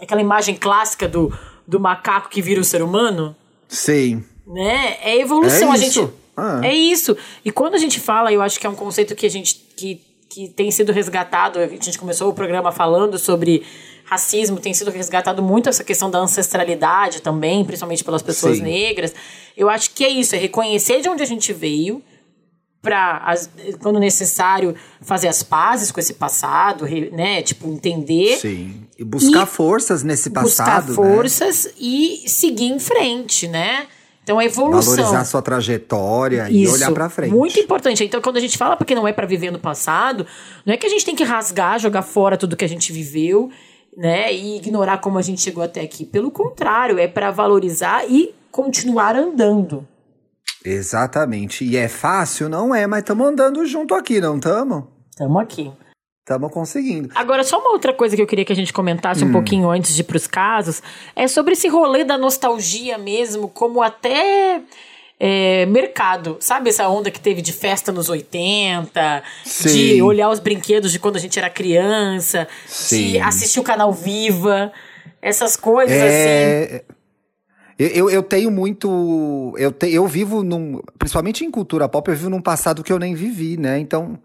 aquela imagem clássica do, do macaco que vira o ser humano? Sim. né? É evolução. É a isso. gente Ah. é isso. E quando a gente fala, eu acho que é um conceito que a gente que, que tem sido resgatado. A gente começou o programa falando sobre racismo, tem sido resgatado muito essa questão da ancestralidade também, principalmente pelas pessoas Sim. negras. Eu acho que é isso, é reconhecer de onde a gente veio para quando necessário fazer as pazes com esse passado, né? Tipo entender Sim. E buscar E forças nesse buscar passado. né? forças e seguir em frente, né? Então a evolução. Valorizar sua trajetória e olhar pra frente. Muito importante. Então, quando a gente fala porque não é pra viver no passado, não é que a gente tem que rasgar, jogar fora tudo que a gente viveu, né? E ignorar como a gente chegou até aqui. Pelo contrário, é pra valorizar e continuar andando. Exatamente. E é fácil? Não é, mas estamos andando junto aqui, não estamos? Estamos aqui. Estamos conseguindo. Agora, só uma outra coisa que eu queria que a gente comentasse Hum. um pouquinho antes de ir pros casos é sobre esse rolê da nostalgia mesmo, como até é, mercado. Sabe essa onda que teve de festa nos 80, de Sim. olhar os brinquedos de quando a gente era criança, de Sim. assistir o canal Viva, essas coisas assim. É... eu, eu tenho muito. Eu, te, eu vivo num. Principalmente em cultura pop, eu vivo num passado que eu nem vivi, né? Então.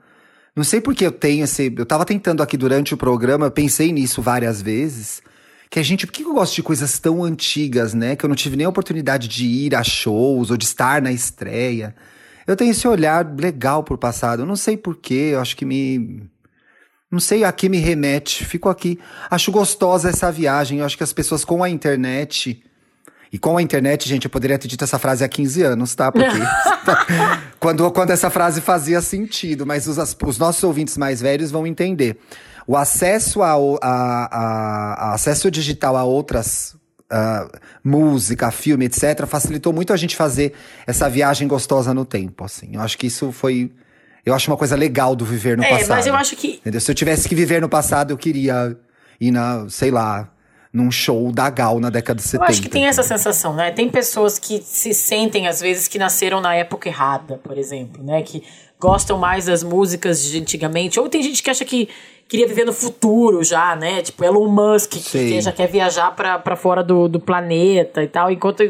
Não sei por que eu tenho esse. Eu tava tentando aqui durante o programa, eu pensei nisso várias vezes. Que a gente. Por que eu gosto de coisas tão antigas, né? Que eu não tive nem a oportunidade de ir a shows ou de estar na estreia. Eu tenho esse olhar legal pro passado. Eu não sei porquê, eu acho que me. Não sei a que me remete. Fico aqui. Acho gostosa essa viagem. Eu acho que as pessoas com a internet. E com a internet, gente, eu poderia ter dito essa frase há 15 anos, tá? Porque. (laughs) (laughs) quando, quando essa frase fazia sentido, mas os, os nossos ouvintes mais velhos vão entender. O acesso a, a, a, a acesso digital a outras Uh, música, filme, etc., facilitou muito a gente fazer essa viagem gostosa no tempo, assim. Eu acho que isso foi. Eu acho uma coisa legal do viver no É, passado. mas eu acho que. Entendeu? Se eu tivesse que viver no passado, eu queria ir na, sei lá, num show da Gal na década de 70. Eu acho que tem essa sensação, né? Tem pessoas que se sentem, às vezes, que nasceram na época errada, por exemplo, né? Que gostam mais das músicas de antigamente. Ou tem gente que acha que queria viver no futuro já, né? Tipo Elon Musk, que, Sim. que já quer viajar pra, pra fora do, do planeta e tal. Enquanto.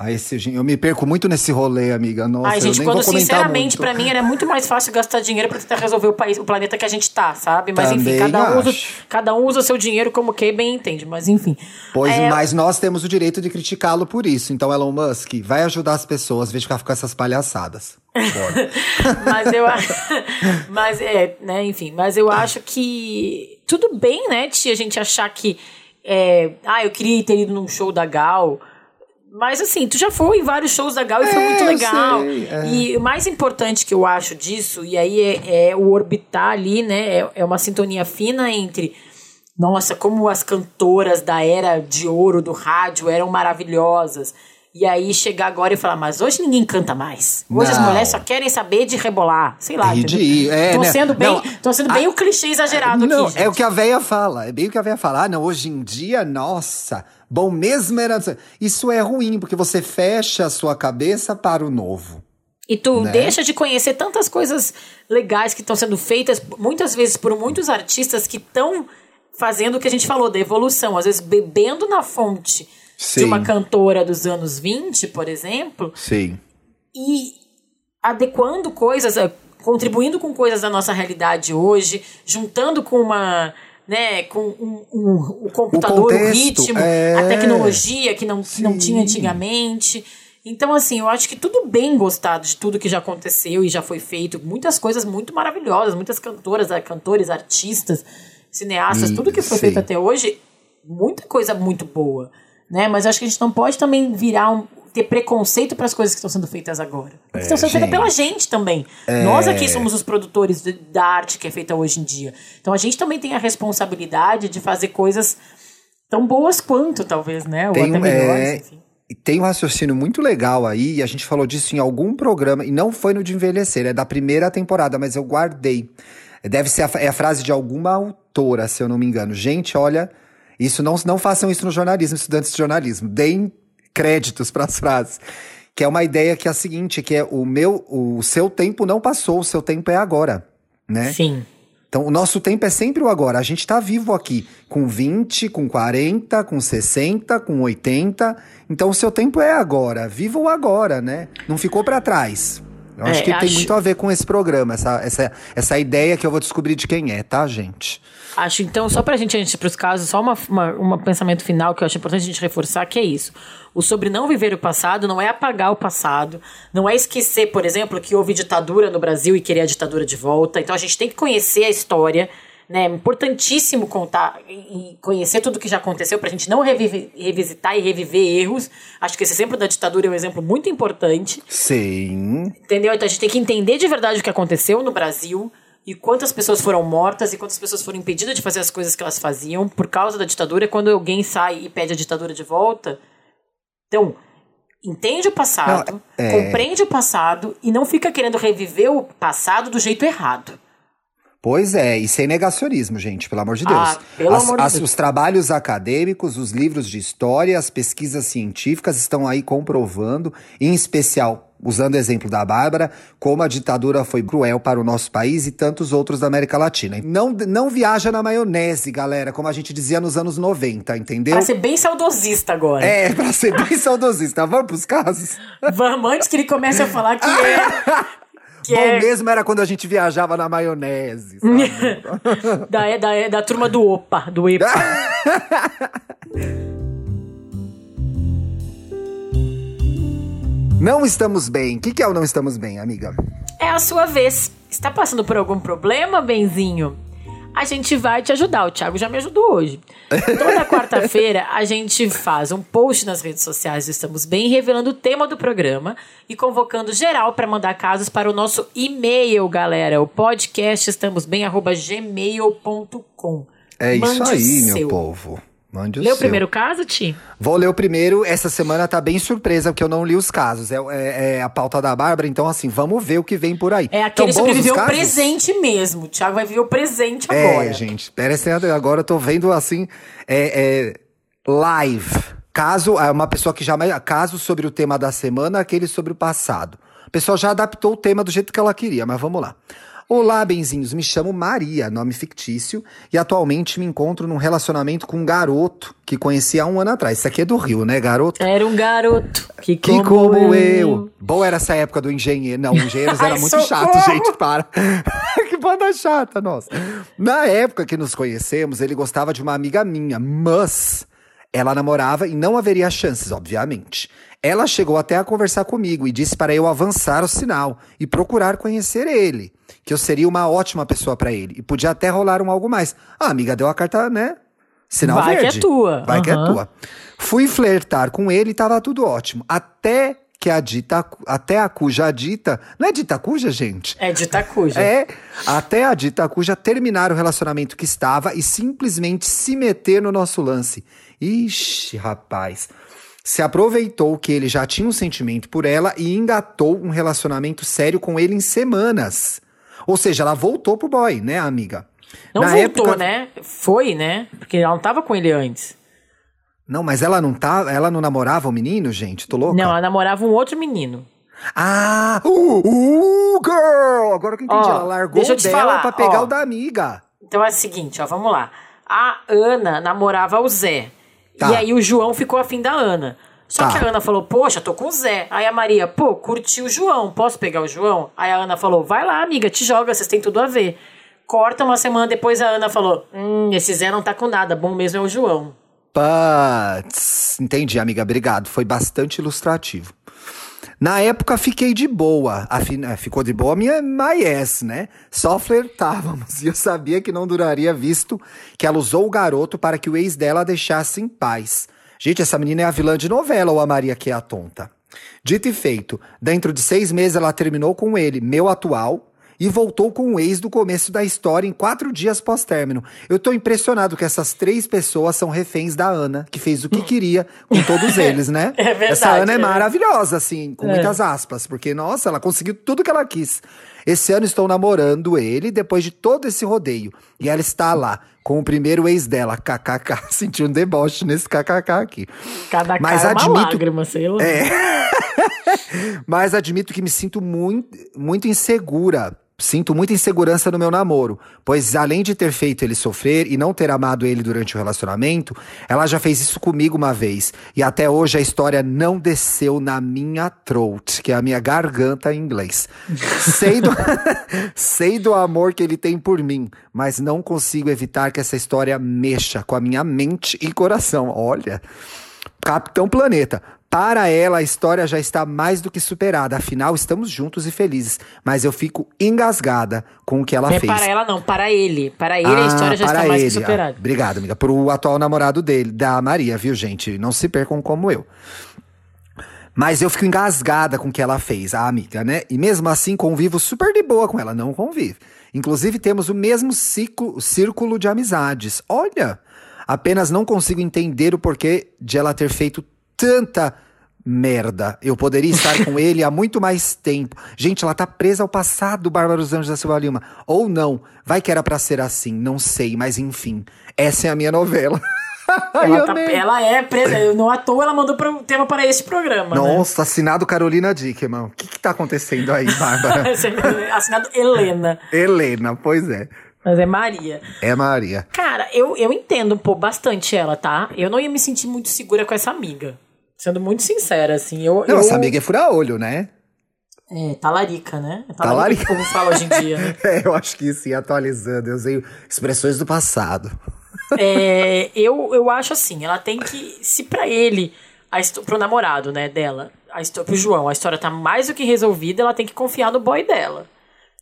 Ah, esse, eu me perco muito nesse rolê, amiga. Nossa, Ai, eu gente, nem quando vou comentar sinceramente, pra mim, era muito mais fácil gastar dinheiro pra tentar resolver o país, o planeta que a gente tá, sabe? Mas enfim, Também cada um, usa, cada um usa o seu dinheiro como que bem entende. Mas enfim. Pois, É, mas nós temos o direito de criticá-lo por isso. Então, Elon Musk, vai ajudar as pessoas, vez de ficar com essas palhaçadas. (laughs) Mas eu acho. (laughs) mas é, né, enfim, mas eu acho que tudo bem, né, tia, a gente achar que. é, ah, eu queria ter ido num show da Gal. Mas assim, tu já foi em vários shows da Gal e foi É, muito eu legal. sei, é. E o mais importante que eu acho disso, e aí é, é o orbitar ali, né? É, é uma sintonia fina entre. Nossa, como as cantoras da era de ouro do rádio eram maravilhosas. E aí chegar agora e falar, mas hoje ninguém canta mais. Hoje as Não. mulheres só querem saber de rebolar. Sei lá. É entendeu? ridículo, é, tô né? sendo bem, Não, tô sendo bem o clichê exagerado não, aqui. é o gente. que a véia fala. É bem o que a véia fala. Ah, não, hoje em dia, nossa, bom mesmo era. Isso é ruim, porque você fecha a sua cabeça para o novo. E tu né? deixa de conhecer tantas coisas legais que estão sendo feitas, muitas vezes por muitos artistas que estão fazendo o que a gente falou, da evolução. Às vezes bebendo na fonte Sim. de uma cantora dos anos 20, por exemplo, Sim. e adequando coisas, eh, contribuindo com coisas da nossa realidade hoje, juntando com uma. Né, com um, um- o computador, o, contexto, ritmo, é. a tecnologia que não, que não tinha antigamente. Então, assim, eu acho que tudo bem gostar de tudo que já aconteceu e já foi feito. Muitas coisas muito maravilhosas, muitas cantoras, eh, cantores, artistas, cineastas, Hum, tudo que foi sim. feito até hoje, muita coisa muito boa. Né? Mas acho que a gente não pode também virar um, ter preconceito para as coisas que estão sendo feitas agora. Porque estão sendo feitas pela gente também. Nós aqui somos os produtores de- da arte que é feita hoje em dia. Então a gente também tem a responsabilidade de fazer coisas tão boas quanto, talvez, né? Ou Tem até um- melhores, é, enfim. E tem um raciocínio muito legal aí, e a gente falou disso em algum programa, e não foi no de envelhecer, é da primeira temporada, mas eu guardei. Deve ser a, é a frase de alguma autora, se eu não me engano. Gente, olha, isso não, não façam isso no jornalismo, estudantes de jornalismo. Deem créditos para as frases. Que é uma ideia que é a seguinte, que é o meu, o seu tempo não passou, o seu tempo é agora, né? Sim. Então, o nosso tempo é sempre o agora. A gente tá vivo aqui com 20, com 40, com 60, com 80. Então, o seu tempo é agora. Viva o agora, né? Não ficou pra trás. Eu acho É, que tem acho- muito a ver com esse programa, essa, essa, essa ideia que eu vou descobrir de quem é, tá, gente? Acho, então, só pra gente, antes para os casos, só uma, uma, uma pensamento final que eu acho importante a gente reforçar, que é isso. O sobre não viver o passado não é apagar o passado, não é esquecer, por exemplo, que houve ditadura no Brasil e querer a ditadura de volta. Então a gente tem que conhecer a história, né? É importantíssimo contar e conhecer tudo que já aconteceu pra gente não revive- revisitar e reviver erros. Acho que esse exemplo da ditadura é um exemplo muito importante. Sim. Entendeu? Então a gente tem que entender de verdade o que aconteceu no Brasil e quantas pessoas foram mortas e quantas pessoas foram impedidas de fazer as coisas que elas faziam por causa da ditadura. E quando alguém sai e pede a ditadura de volta. Então, entende o passado, Não, é- compreende o passado e não fica querendo reviver o passado do jeito errado. Pois é, e sem negacionismo, gente, pelo amor de Deus. Ah, pelo As- amor de as- Deus. Os trabalhos acadêmicos, os livros de história, as pesquisas científicas estão aí comprovando, em especial usando o exemplo da Bárbara, como a ditadura foi cruel para o nosso país e tantos outros da América Latina. Não, não viaja na maionese, galera, como a gente dizia nos anos 90, entendeu? Pra ser bem saudosista agora. É, pra ser bem saudosista. Vamos pros casos? Vamos, antes que ele comece a falar que (laughs) é. Que Bom é mesmo era quando a gente viajava na maionese, (laughs) da, da, da turma do OPA, do EPA. (laughs) não estamos bem. O que, que é o não estamos bem, amiga? É a sua vez. Está passando por algum problema, Benzinho? A gente vai te ajudar. O Thiago já me ajudou hoje. Toda quarta-feira a gente faz um post nas redes sociais do Estamos Bem, revelando o tema do programa e convocando geral para mandar casos para o nosso e-mail, galera. O podcast estamosbem@gmail.com. É isso Mande aí, o meu povo. Mande o Lê o seu. primeiro caso, Ti? Vou ler o primeiro. Essa semana tá bem surpresa, porque eu não li os casos. É, é- é a pauta da Bárbara, então assim, vamos ver o que vem por aí. É aquele Tão bons sobreviveu o presente mesmo. O Thiago vai viver o presente É, agora. gente, parece agora eu tô vendo assim, é, é, live. Caso, é uma pessoa que jamais. Caso sobre o tema da semana, aquele sobre o passado. A pessoa já adaptou o tema do jeito que ela queria, mas vamos lá. Olá, benzinhos, me chamo Maria, nome fictício, e atualmente me encontro num relacionamento com um garoto que conheci há um ano atrás. Isso aqui é do Rio, né, garoto? Era um garoto que Que como, como eu. Boa era essa época do engenheiro. Não, o engenheiros era muito chato, gente, para. (laughs) que banda chata, nossa. Na época que nos conhecemos, ele gostava de uma amiga minha, mas ela namorava e não haveria chances, obviamente. Ela chegou até a conversar comigo e disse para eu avançar o sinal e procurar conhecer ele, que eu seria uma ótima pessoa para ele e podia até rolar um algo mais. A amiga deu a carta, né? Sinal Vai que verde. é tua. Vai que é tua. Fui flertar com ele e tava tudo ótimo. Até que a dita, até a cuja dita, não é dita cuja, gente? É de Itacuja. É, até a dita cuja terminar o relacionamento que estava e simplesmente se meter no nosso lance. Ixi, rapaz. Se aproveitou que ele já tinha um sentimento por ela e engatou um relacionamento sério com ele em semanas. Ou seja, ela voltou pro boy, né, amiga? Não Na voltou, época- né? Foi, né? Porque ela não tava com ele antes. Não, mas ela não tá, ela não namorava o menino, gente? Tô louca? Não, ela namorava um outro menino. Ah, uh, uh, girl! Agora que eu entendi, Ó, ela largou deixa o eu te dela falar, pra pegar ó. o da amiga. Então é o seguinte, ó, vamos lá. A Ana namorava o Zé. Tá. E aí o João ficou afim da Ana. Só Tá. que a Ana falou, poxa, tô com o Zé. Aí a Maria, pô, curti o João, posso pegar o João? Aí a Ana falou, vai lá, amiga, te joga, vocês têm tudo a ver. Corta uma semana depois, a Ana falou, hum, esse Zé não tá com nada, bom mesmo é o João. Putz, entendi, amiga, obrigado. Foi bastante ilustrativo. Na época fiquei de boa. Eh, Ficou de boa minha my yes, né? Só flertávamos. (laughs) E eu sabia que não duraria, visto que ela usou o garoto para que o ex dela a deixasse em paz. Gente, essa menina é a vilã de novela ou a Maria que é a tonta? Dito e feito, dentro de seis meses ela terminou com ele, meu atual, e voltou com o ex do começo da história em quatro dias pós-término. Eu tô impressionado que essas três pessoas são reféns da Ana, que fez o que queria com todos (laughs) eles, né? É verdade, Essa Ana é é. maravilhosa, assim, com É. muitas aspas, porque, nossa, ela conseguiu tudo que ela quis. Esse ano estou namorando ele depois de todo esse rodeio. E ela está lá, com o primeiro ex dela, kkk. (laughs) Senti um deboche nesse kkk aqui. Cada Mas cara é uma admito- lágrima, sei lá. (laughs) Mas admito que me sinto muito, muito insegura. Sinto muita insegurança no meu namoro, pois além de ter feito ele sofrer e não ter amado ele durante o relacionamento, ela já fez isso comigo uma vez. E até hoje a história não desceu na minha throat, que é a minha garganta em inglês. (laughs) sei, do, (laughs) sei do amor que ele tem por mim, mas não consigo evitar que essa história mexa com a minha mente e coração. Olha. Capitão Planeta. Para ela, a história já está mais do que superada. Afinal, estamos juntos e felizes. Mas eu fico engasgada com o que ela Não é fez. para ela, não, para ele. Para ele, a história já Ah, para está mais que ele. superada. Ah, obrigado, amiga. Pro atual namorado dele, da Maria, viu, gente? Não se percam como eu. Mas eu fico engasgada com o que ela fez, a amiga, né? E mesmo assim convivo super de boa com ela, não convive. Inclusive temos o mesmo ciclo, círculo de amizades. Olha, apenas não consigo entender o porquê de ela ter feito tanta merda. Eu poderia estar com (laughs) ele há muito mais tempo. Gente, ela tá presa ao passado, Bárbara dos Anjos da Silva Lima. Ou não, vai que era pra ser assim, não sei, mas enfim. Essa é a minha novela. (laughs) Ela, tá- ela é presa. Não à toa ela mandou pro, tema para este programa. né? Nossa, assinado Carolina Dickman. O que que tá acontecendo aí, Bárbara? (laughs) Assinado Helena. Helena, pois é. Mas é Maria. É Maria. Cara, eu, eu entendo pô, bastante ela, tá? Eu não ia me sentir muito segura com essa amiga. Sendo muito sincera, assim. Eu, Não, eu, essa amiga é fura-olho, né? É, talarica, né? É Talarica. que o povo fala hoje em dia, né? (laughs) É, eu acho que sim, atualizando. Eu usei expressões do passado. É, eu, eu acho assim, ela tem que. Se pra ele, a pro namorado, né, dela, a pro João, a história tá mais do que resolvida, ela tem que confiar no boy dela.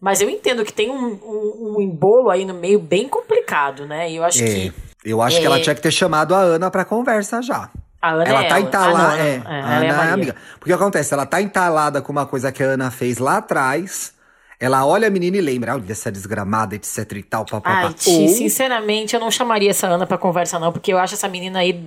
Mas eu entendo que tem um, um, um embolo aí no meio bem complicado, né? E eu acho É, que. eu acho que É. ela tinha que ter chamado a Ana pra conversa já. A Ana ela é tá ela. entalada. Ah, não, não. é, É, a ela é a Ana é amiga. Porque acontece, ela tá entalada com uma coisa que a Ana fez lá atrás. Ela olha a menina e lembra, olha essa desgramada, etc e tal, papapá. Ai, Ti, Ou- sinceramente, eu não chamaria essa Ana pra conversa, não, porque eu acho essa menina aí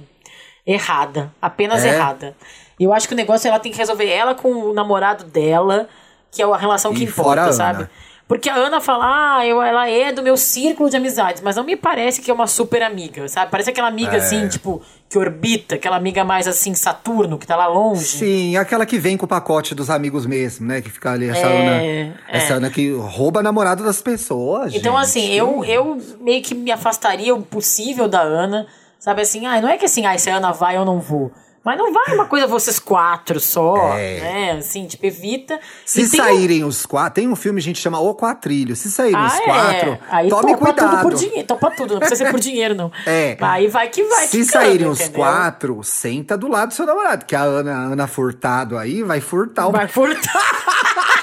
errada. Apenas É? errada. Eu acho que o negócio ela tem que resolver ela com o namorado dela, que é a relação que E importa, sabe? Ana. Porque a Ana fala, ah, eu, ela é do meu círculo de amizades, mas não me parece que é uma super amiga, sabe? Parece aquela amiga É. assim, tipo, que orbita, aquela amiga mais assim, Saturno, que tá lá longe. Sim, aquela que vem com o pacote dos amigos mesmo, né? Que fica ali, essa É, Ana. é. Essa Ana que rouba namorado das pessoas. Então, gente. assim, eu, eu meio que me afastaria o possível da Ana. Sabe assim, ah, não é que assim, ah, se a Ana vai, eu não vou. Mas não vai uma coisa vocês quatro só, É. né? Assim, tipo, evita. Se tem um- saírem os quatro. Tem um filme, a gente chama O Quatrilho. Se saírem Ah, os é. quatro, Aí tome topa tudo cuidado. por dinheiro. Topa tudo, não precisa ser por dinheiro, não. (laughs) É. Aí vai que vai. Se saírem os entendeu? quatro, senta do lado do seu namorado. Que a Ana, a Ana Furtado aí vai furtar o. Vai (laughs) furtar. (laughs)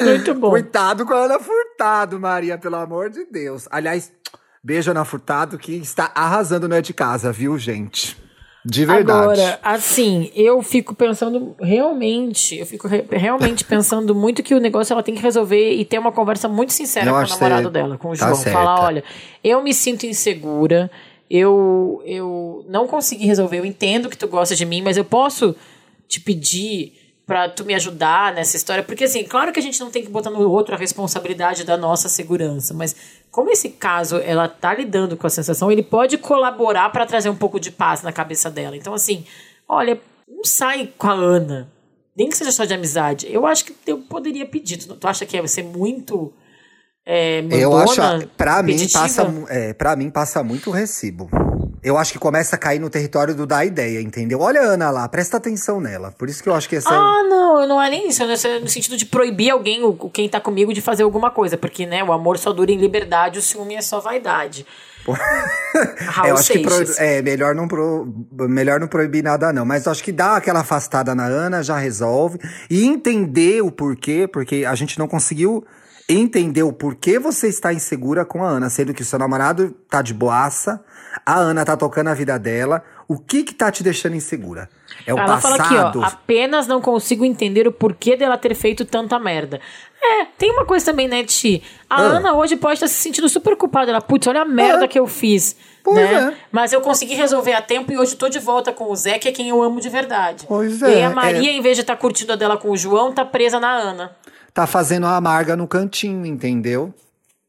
Muito bom. Cuidado com a Ana Furtado, Maria, pelo amor de Deus. Aliás, beijo, Ana Furtado, que está arrasando no É de Casa, viu, gente? De verdade. Agora, assim, eu fico pensando realmente, eu fico re- realmente (laughs) pensando muito que o negócio ela tem que resolver e ter uma conversa muito sincera com o namorado dela, com o tá João. certa. Falar, olha, eu me sinto insegura, eu, eu não consegui resolver, eu entendo que tu gosta de mim, mas eu posso te pedir pra tu me ajudar nessa história, porque assim, claro que a gente não tem que botar no outro a responsabilidade da nossa segurança, mas como esse caso ela tá lidando com a sensação, ele pode colaborar pra trazer um pouco de paz na cabeça dela. Então assim, olha, não sai com a Ana, nem que seja só de amizade. Eu acho que eu poderia pedir. Tu, tu acha que ia ser muito é, Eu mandona, acho, pra mim, passa, é, pra mim passa muito recibo. Eu acho que começa a cair no território do dar ideia, entendeu? Olha a Ana lá, presta atenção nela. Por isso que eu acho que essa. Ah, não, não é nem isso. né? No sentido de proibir alguém, quem tá comigo, de fazer alguma coisa. Porque, né, o amor só dura em liberdade, o ciúme é só vaidade. (laughs) Raul eu acho que pro- é melhor não, pro- melhor não proibir nada, não. Mas eu acho que dá aquela afastada na Ana, já resolve. E entender o porquê, porque a gente não conseguiu entender o porquê você está insegura com a Ana, sendo que o seu namorado tá de boaça, a Ana tá tocando a vida dela. O que que tá te deixando insegura? É o Ela passado. fala aqui, ó, apenas não consigo entender o porquê dela ter feito tanta merda. É, tem uma coisa também, né, Ti? A Ah. Ana hoje pode estar se sentindo super culpada. Ela, putz, olha a merda É. que eu fiz. Pois né? é. Mas eu consegui resolver a tempo e hoje tô de volta com o Zé, que é quem eu amo de verdade. Pois E é, a Maria, é. em vez de estar curtindo a dela com o João, tá presa na Ana. Tá fazendo a amarga no cantinho, entendeu?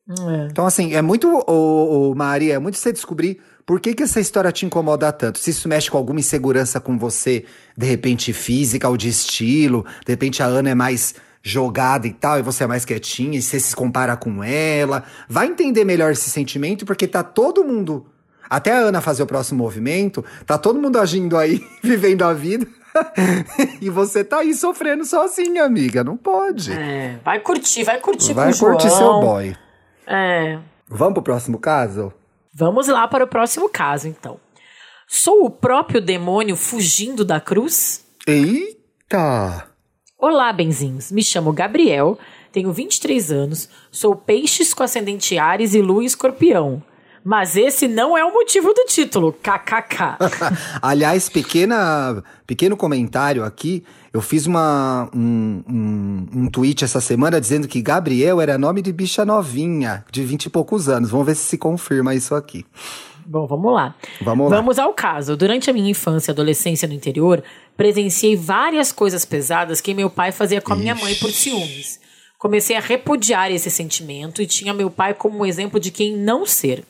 É. Então, assim, é muito, ô, ô, Maria, é muito você descobrir por que, que essa história te incomoda tanto. Se isso mexe com alguma insegurança com você, de repente física ou de estilo, de repente a Ana é mais jogada e tal, e você é mais quietinha, e você se compara com ela. Vai entender melhor esse sentimento, porque tá todo mundo. Até a Ana fazer o próximo movimento, tá todo mundo agindo aí, (laughs) vivendo a vida. e você tá aí sofrendo sozinha, amiga. Não pode. É, vai curtir, vai curtir Vai com o curtir João. seu boy. É. Vamos pro próximo caso? Vamos lá para o próximo caso, então. Sou o próprio demônio fugindo da cruz? Eita! Olá, benzinhos. Me chamo Gabriel, tenho 23 anos, sou peixes com ascendente Ares e lua escorpião. Mas esse não é o motivo do título, kkk. (laughs) Aliás, pequena, pequeno comentário aqui. Eu fiz uma, um, um, um tweet essa semana dizendo que Gabriel era nome de bicha novinha, de 20 e poucos anos. Vamos ver se se confirma isso aqui. Bom, vamos lá. Vamos lá. Vamos ao caso. Durante a minha infância e adolescência no interior, presenciei várias coisas pesadas que meu pai fazia com a minha mãe por ciúmes. Comecei a repudiar esse sentimento e tinha meu pai como um exemplo de quem não ser.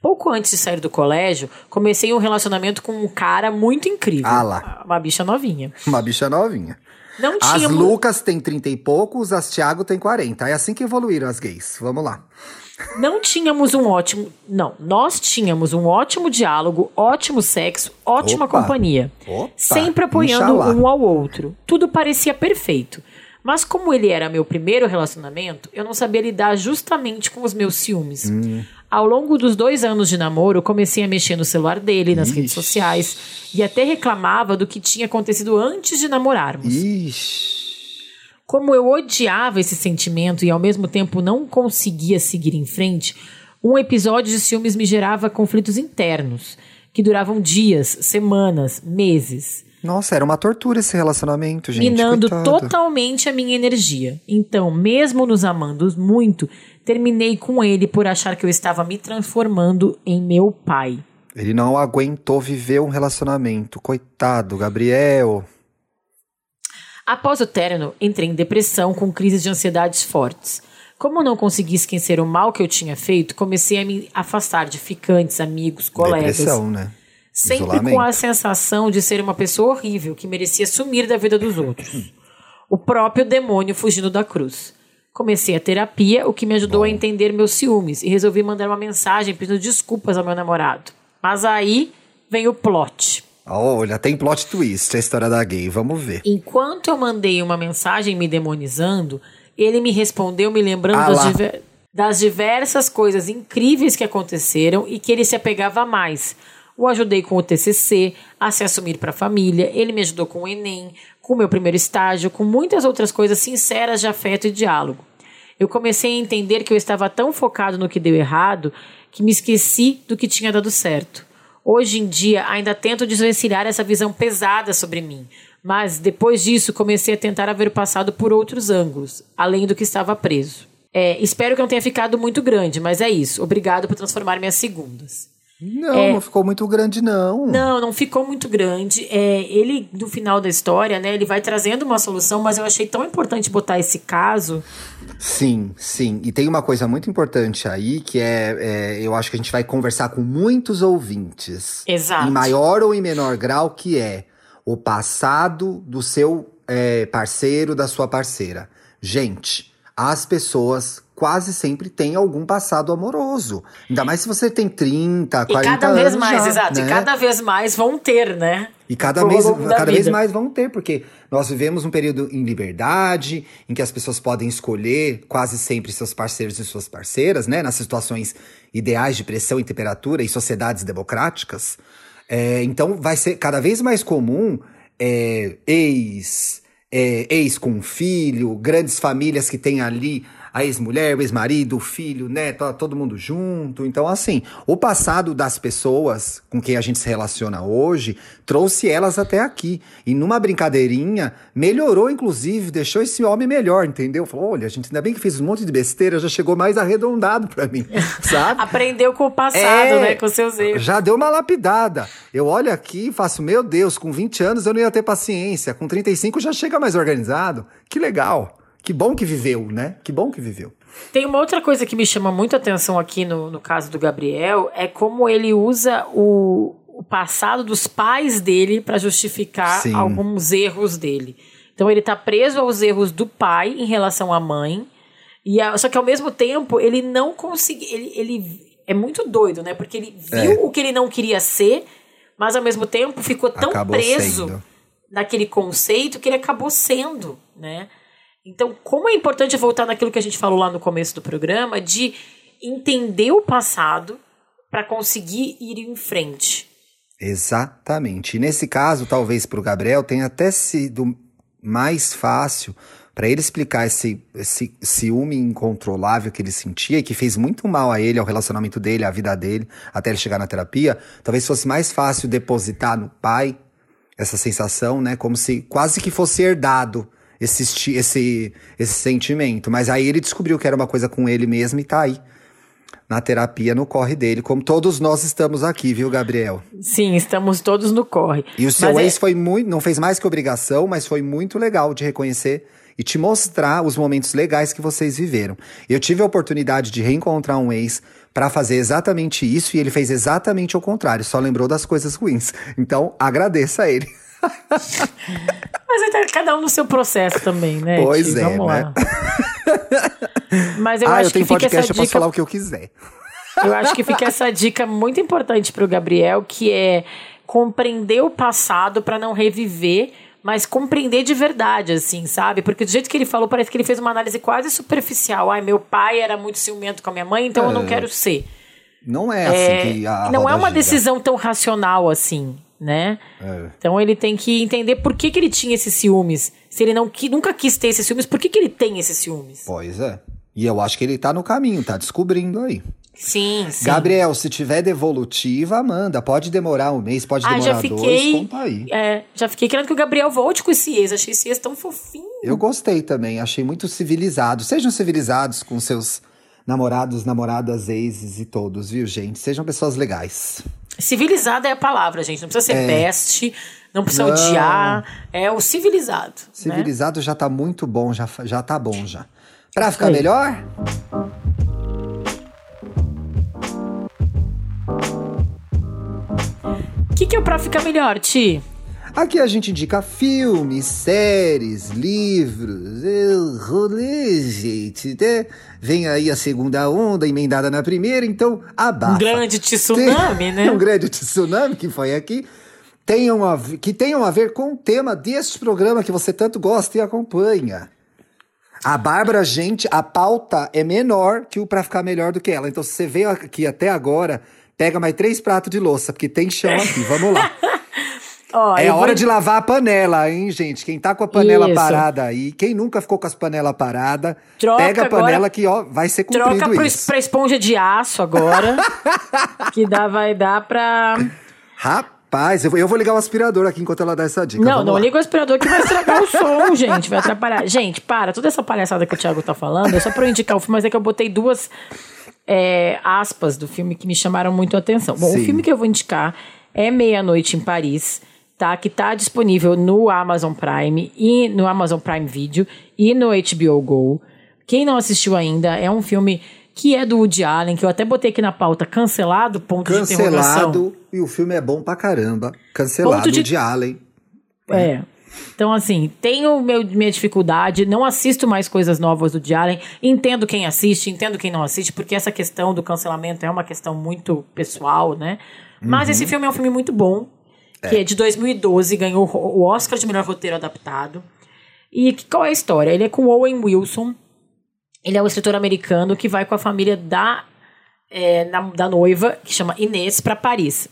Pouco antes de sair do colégio, comecei um relacionamento com um cara muito incrível. Ah lá. Uma bicha novinha. Uma bicha novinha. Não As tínhamos. Lucas tem 30 e poucos, as Thiago tem 40. É assim que evoluíram as gays. Vamos lá. Não tínhamos um ótimo. Não, nós tínhamos um ótimo diálogo, ótimo sexo, ótima Opa. companhia. Opa, Sempre apoiando Inxalá. um ao outro. Tudo parecia perfeito. Mas como ele era meu primeiro relacionamento, eu não sabia lidar justamente com os meus ciúmes. Hum. Ao longo dos dois anos de namoro, comecei a mexer no celular dele, nas redes sociais, e até reclamava do que tinha acontecido antes de namorarmos. Ixi. Como eu odiava esse sentimento e ao mesmo tempo não conseguia seguir em frente, um episódio de ciúmes me gerava conflitos internos, que duravam dias, semanas, meses, Nossa, era uma tortura esse relacionamento, gente. minando coitado. totalmente a minha energia. Então, mesmo nos amando muito, terminei com ele por achar que eu estava me transformando em meu pai. Ele não aguentou viver um relacionamento. Coitado, Gabriel. Após o término, entrei em depressão com crises de ansiedades fortes. Como não consegui esquecer o mal que eu tinha feito, comecei a me afastar de ficantes, amigos, colegas. Depressão, né? Sempre Isolamento. com a sensação de ser uma pessoa horrível que merecia sumir da vida dos outros. O próprio demônio fugindo da cruz. Comecei a terapia, o que me ajudou a entender meus ciúmes e resolvi mandar uma mensagem pedindo desculpas ao meu namorado. Mas aí vem o plot. Olha, tem plot twist a história da gay. Vamos ver. Enquanto eu mandei uma mensagem me demonizando, ele me respondeu me lembrando Ah das, diver- das diversas coisas incríveis que aconteceram e que ele se apegava mais. O ajudei com o TCC, a se assumir para a família, ele me ajudou com o Enem, com o meu primeiro estágio, com muitas outras coisas sinceras de afeto e diálogo. Eu comecei a entender que eu estava tão focado no que deu errado que me esqueci do que tinha dado certo. Hoje em dia, ainda tento desvencilhar essa visão pesada sobre mim, mas depois disso comecei a tentar ver o passado por outros ângulos, além do que estava preso. É, espero que não tenha ficado muito grande, mas é isso. Obrigado por transformar minhas segundas. Não, não ficou muito grande, não. Não, não ficou muito grande. É, ele, no final da história, né, ele vai trazendo uma solução, mas eu achei tão importante botar esse caso. Sim, sim. E tem uma coisa muito importante aí, que é, é, eu acho que a gente vai conversar com muitos ouvintes. Exato. Em maior ou em menor grau, que é o passado do seu é, parceiro, da sua parceira. Gente, as pessoas quase sempre têm algum passado amoroso. Ainda mais se você tem 30, 40 E anos. cada vez mais, já, exato. né? E cada vez mais vão ter, né? E cada, da cada vez mais vão ter, porque nós vivemos um período em liberdade, em que as pessoas podem escolher quase sempre seus parceiros e suas parceiras, né? Nas situações ideais de pressão e temperatura em sociedades democráticas. É, então vai ser cada vez mais comum é, ex, é, ex com filho, grandes famílias que têm ali a ex-mulher, o ex-marido, o filho, né? Tá todo mundo junto. Então, assim, o passado das pessoas com quem a gente se relaciona hoje trouxe elas até aqui. E numa brincadeirinha, melhorou, inclusive, deixou esse homem melhor, entendeu? Falou: olha, gente, ainda bem que fez um monte de besteira, já chegou mais arredondado pra mim, (laughs) sabe? Aprendeu com o passado, É, né? Com seus erros. Já deu uma lapidada. Eu olho aqui e faço, meu Deus, com 20 anos eu não ia ter paciência. Com 35 já chega mais organizado. Que legal. Que bom que viveu, né? Que bom que viveu. Tem uma outra coisa que me chama muito atenção aqui no, no caso do Gabriel, é como ele usa o, o passado dos pais dele para justificar Sim. alguns erros dele. Então ele tá preso aos erros do pai em relação à mãe, e a- só que ao mesmo tempo ele não conseguiu. Ele, ele é muito doido, né? Porque ele viu É. o que ele não queria ser, mas ao mesmo tempo ficou tão Acabou preso sendo. naquele conceito que ele acabou sendo, né? Então, como é importante voltar naquilo que a gente falou lá no começo do programa, de entender o passado para conseguir ir em frente. Exatamente. E nesse caso, talvez para o Gabriel tenha até sido mais fácil para ele explicar esse, esse ciúme incontrolável que ele sentia e que fez muito mal a ele, ao relacionamento dele, à vida dele, até ele chegar na terapia. Talvez fosse mais fácil depositar no pai essa sensação, né? Como se quase que fosse herdado esse, esse, esse sentimento. Mas aí ele descobriu que era uma coisa com ele mesmo e tá aí. Na terapia, no corre dele, como todos nós estamos aqui, viu, Gabriel? Sim, estamos todos no corre. E o seu Mas é- ex foi muito, não fez mais que obrigação, mas foi muito legal de reconhecer e te mostrar os momentos legais que vocês viveram. Eu tive a oportunidade de reencontrar um ex para fazer exatamente isso e ele fez exatamente o contrário, só lembrou das coisas ruins. Então, agradeça a ele. (laughs) Mas é cada um no seu processo também, né? Pois Ti? é, Vamos né? lá. Mas eu ah, acho eu tenho que fica essa podcast, eu posso dica falar o que eu quiser. Eu acho que fica essa dica muito importante pro Gabriel, que é compreender o passado para não reviver, mas compreender de verdade, assim, sabe? Porque do jeito que ele falou, parece que ele fez uma análise quase superficial. Ai, meu pai era muito ciumento com a minha mãe, então eu não É. quero ser. Não é assim que a não é uma gira. decisão tão racional assim, né? É. Então ele tem que entender por que, que ele tinha esses ciúmes. Se ele não qui- nunca quis ter esses ciúmes, por que, que ele tem esses ciúmes? Pois é. E eu acho que ele tá no caminho, tá descobrindo aí. Sim, sim. Gabriel, se tiver devolutiva, manda. Pode demorar um mês, pode ah, demorar já dois, fiquei. conta aí. É, já fiquei querendo que o Gabriel volte com esse ex. Achei esse ex tão fofinho. Eu gostei também, achei muito civilizado. Sejam civilizados com seus namorados, namoradas, exes e todos, viu, gente? Sejam pessoas legais. Civilizado é a palavra, gente. Não precisa ser best, não precisa Não. odiar. É o civilizado. né? Civilizado já tá muito bom, já, já tá bom já. Pra ficar aí. melhor, O que, que é pra ficar melhor, Ti? aqui a gente indica filmes, séries, livros, é, rolê, gente, né? Vem aí a segunda onda emendada na primeira, então abafa. Um grande tsunami, Tem- né? (laughs) um grande tsunami que foi aqui. Tenham a, que tenham a ver com o tema deste programa que você tanto gosta e acompanha. A Bárbara, gente, a pauta é menor que o Pra Ficar Melhor do que ela. Então, se você veio aqui até agora, pega mais três pratos de louça, porque tem chão aqui. Vamos lá. (laughs) Ó, É eu vou- hora de lavar a panela, hein, gente? Quem tá com a panela Isso. parada aí, quem nunca ficou com as panelas paradas, Troca pega a agora- panela que, ó, vai ser cumprido Troca pro, isso. pra esponja de aço agora. (laughs) que dá, vai dar pra. Rapaz, eu vou, eu vou ligar o aspirador aqui enquanto ela dá essa dica. Não, Vamos não lá. liga o aspirador que vai estragar o som, (laughs) gente. Vai atrapalhar. Gente, para. Toda essa palhaçada que o Thiago tá falando é só pra eu indicar o filme, mas é que eu botei duas é, aspas do filme que me chamaram muito a atenção. Bom, Sim. o filme que eu vou indicar é Meia-Noite em Paris, tá? Que tá disponível no Amazon Prime e no Amazon Prime Video e no HBO Go. Quem não assistiu ainda, é um filme que é do Woody Allen, que eu até botei aqui na pauta, cancelado, ponto de interrogação. Cancelado, e o filme é bom pra caramba. Cancelado Ponto de- de Allen. É. Então, assim, tenho meu, minha dificuldade, não assisto mais coisas novas do Woody Allen, entendo quem assiste, entendo quem não assiste, porque essa questão do cancelamento é uma questão muito pessoal, né? Mas esse filme é um filme muito bom, que é de 2012, ganhou o Oscar de melhor roteiro adaptado. E qual é a história? Ele é com Owen Wilson, ele é um escritor americano que vai com a família da, é, na- da noiva, que chama Inês, para Paris.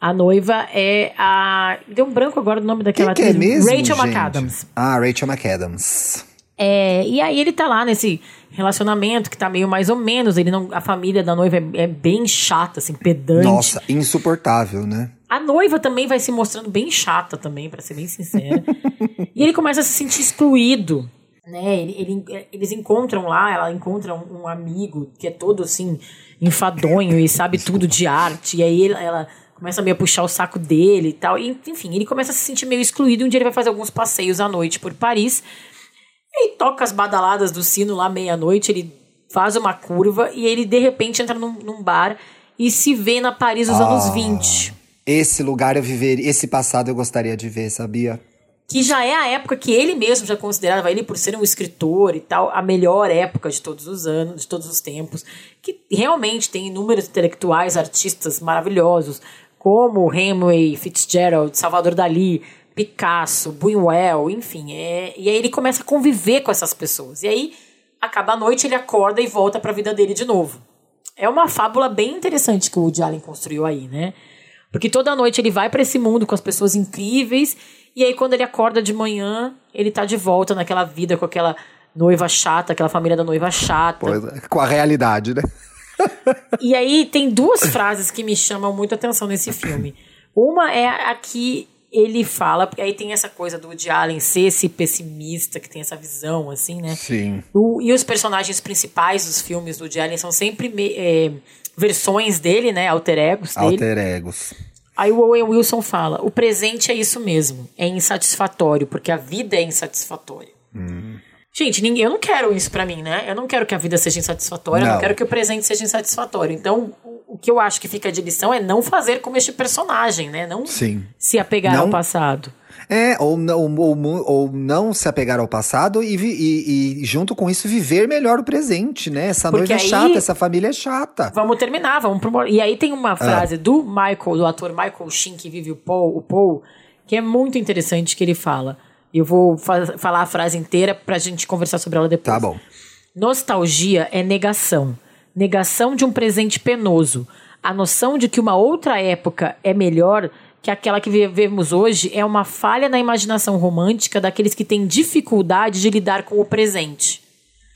A noiva é a. Deu um branco agora do nome daquela Quem que é mesmo, Rachel gente? McAdams. Ah, Rachel McAdams. É, e aí ele tá lá nesse relacionamento que tá meio mais ou menos. Ele não, a família da noiva é, é bem chata, assim, pedante. Nossa, insuportável, né? A noiva também vai se mostrando bem chata também, pra ser bem sincera. (laughs) e ele começa a se sentir excluído. Né? Ele- ele- eles encontram lá, ela encontra um, um amigo que é todo assim, enfadonho e sabe tudo de arte. E aí ele- ela começa meio a puxar o saco dele e tal. E, enfim, ele começa a se sentir meio excluído. Um dia ele vai fazer alguns passeios à noite por Paris. E aí toca as badaladas do sino lá meia-noite, ele faz uma curva e ele de repente entra num, num bar e se vê na Paris dos anos 20. Esse lugar eu viveria, esse passado eu gostaria de ver, sabia? que já é a época que ele mesmo já considerava ele por ser um escritor e tal a melhor época de todos os anos, de todos os tempos, que realmente tem inúmeros intelectuais, artistas maravilhosos, como Hemingway, Fitzgerald, Salvador Dali, Picasso, Buñuel, enfim, é, e aí ele começa a conviver com essas pessoas. E aí acaba a noite, ele acorda e volta para a vida dele de novo. É uma fábula bem interessante que o Woody Allen construiu aí, né? Porque toda noite ele vai para esse mundo com as pessoas incríveis, e aí quando ele acorda de manhã, ele tá de volta naquela vida com aquela noiva chata, aquela família da noiva chata. Pois é, com a realidade, né? E aí tem duas frases que me chamam muito a atenção nesse filme. Uma é a que ele fala, porque aí tem essa coisa do Woody Allen ser esse pessimista, que tem essa visão, assim, né? Sim. O- e os personagens principais dos filmes do Woody Allen são sempre me- é, versões dele, né? Alter egos dele. Alter egos. Aí o Owen Wilson fala: o presente é isso mesmo, é insatisfatório, porque a vida é insatisfatória. Gente, ninguém, eu não quero isso pra mim, né? Eu não quero que a vida seja insatisfatória, eu Não. não quero que o presente seja insatisfatório. Então, o, o que eu acho que fica de lição é não fazer como este personagem, né? Não Sim. se apegar Não- ao passado. É, ou não, ou, ou não se apegar ao passado e, e- e, junto com isso, viver melhor o presente, né? Essa Porque noiva é aí- chata, essa família é chata. Vamos terminar, vamos pro... E aí tem Ah. uma frase do Michael, do ator Michael Sheen, que vive o Paul, o Paul, que é muito interessante que ele fala. Eu vou fa- falar a frase inteira pra gente conversar sobre ela depois. Tá bom. Nostalgia é negação. Negação de um presente penoso. A noção de que uma outra época é melhor que aquela que vivemos hoje é uma falha na imaginação romântica daqueles que têm dificuldade de lidar com o presente.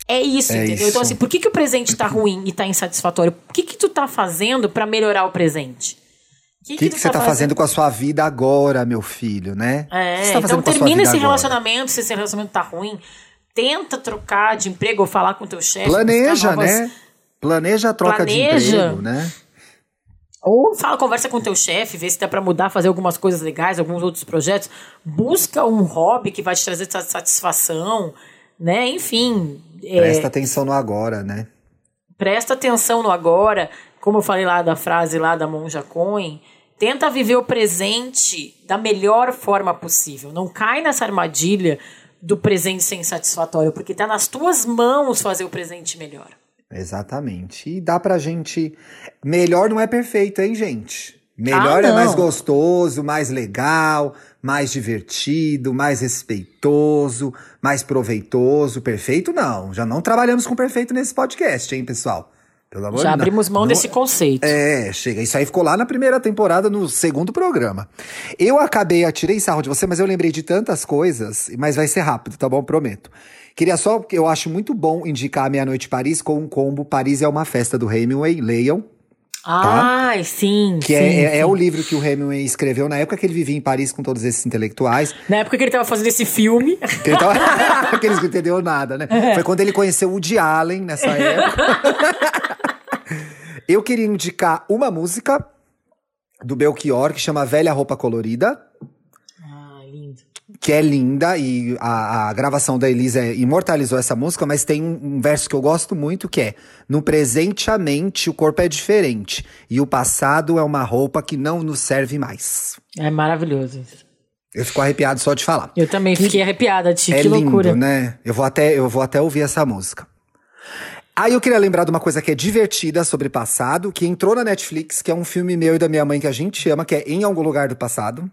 É isso, É entendeu? isso. Então, assim, por que, que o presente tá ruim e tá insatisfatório? O que, que tu tá fazendo pra melhorar o presente? O que, que você tá fazendo com a sua vida agora, meu filho, né? Que É, tá então termina esse agora? relacionamento, se esse relacionamento tá ruim. Tenta trocar de emprego ou falar com teu chefe. Planeja, novas- né? Planeja a troca Planeja. de emprego, né? Ou fala, conversa com teu chefe, vê se dá pra mudar, fazer algumas coisas legais, alguns outros projetos. Busca um hobby que vai te trazer sa- satisfação, né? Enfim, é, Presta atenção no agora, né? presta atenção no agora. Como eu falei lá da frase lá da Monja Coen, tenta viver o presente da melhor forma possível. Não cai nessa armadilha do presente ser insatisfatório, porque tá nas tuas mãos fazer o presente melhor. Exatamente. E dá pra gente. Melhor não é perfeito, hein, gente? Melhor Ah, é mais gostoso, mais legal, mais divertido, mais respeitoso, mais proveitoso. Perfeito não. Já não trabalhamos com perfeito nesse podcast, hein, pessoal? Pelo amor Já de abrimos mão não- desse conceito. É, chega. Isso aí ficou lá na primeira temporada, no segundo programa. Eu acabei, eu tirei sarro de você, mas eu lembrei de tantas coisas, mas vai ser rápido, tá bom? Prometo. Queria só, porque eu acho muito bom indicar a Meia-Noite Paris com um combo Paris é uma festa do Hemingway, leiam. Ai, sim. Que sim, é, é- sim. é o livro que o Hemingway escreveu na época que ele vivia em Paris com todos esses intelectuais. Na época que ele tava fazendo esse filme. Que ele tava... (laughs) Que não entenderam nada, né? Foi quando ele conheceu o Woody Allen nessa época. Eu queria indicar uma música do Belchior que chama Velha Roupa Colorida, Ah. Que é linda e a, a gravação da Elisa imortalizou essa música, mas tem um, um verso que eu gosto muito que é: No presente a mente o corpo é diferente e o passado é uma roupa que não nos serve mais. É maravilhoso isso. Eu fico arrepiado só de falar. Eu também fiquei arrepiada, Ti. É que loucura. lindo, né? Eu vou até, eu vou até ouvir essa música. Aí eu queria lembrar de uma coisa que é divertida sobre passado, que entrou na Netflix, que é um filme meu e da minha mãe que a gente ama, que é Em Algum Lugar do Passado.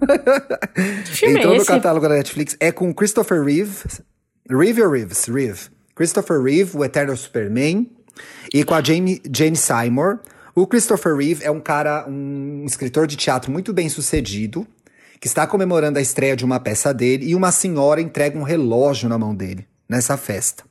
(laughs) Filme entrou é no catálogo da Netflix. É com Christopher Reeve. Reeve ou Reeves? Reeve. Christopher Reeve, o Eterno Superman. E com a Jane, Jane Seymour. O Christopher Reeve é um cara, um escritor de teatro muito bem sucedido, que está comemorando a estreia de uma peça dele, e uma senhora entrega um relógio na mão dele, nessa festa.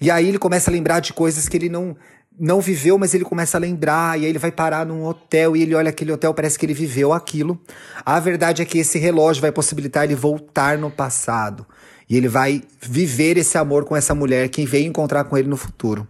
E aí ele começa a lembrar de coisas que ele não não viveu, mas ele começa a lembrar, e aí ele vai parar num hotel e ele olha aquele hotel, parece que ele viveu aquilo. A verdade é que esse relógio vai possibilitar ele voltar no passado. E ele vai viver esse amor com essa mulher que veio encontrar com ele no futuro.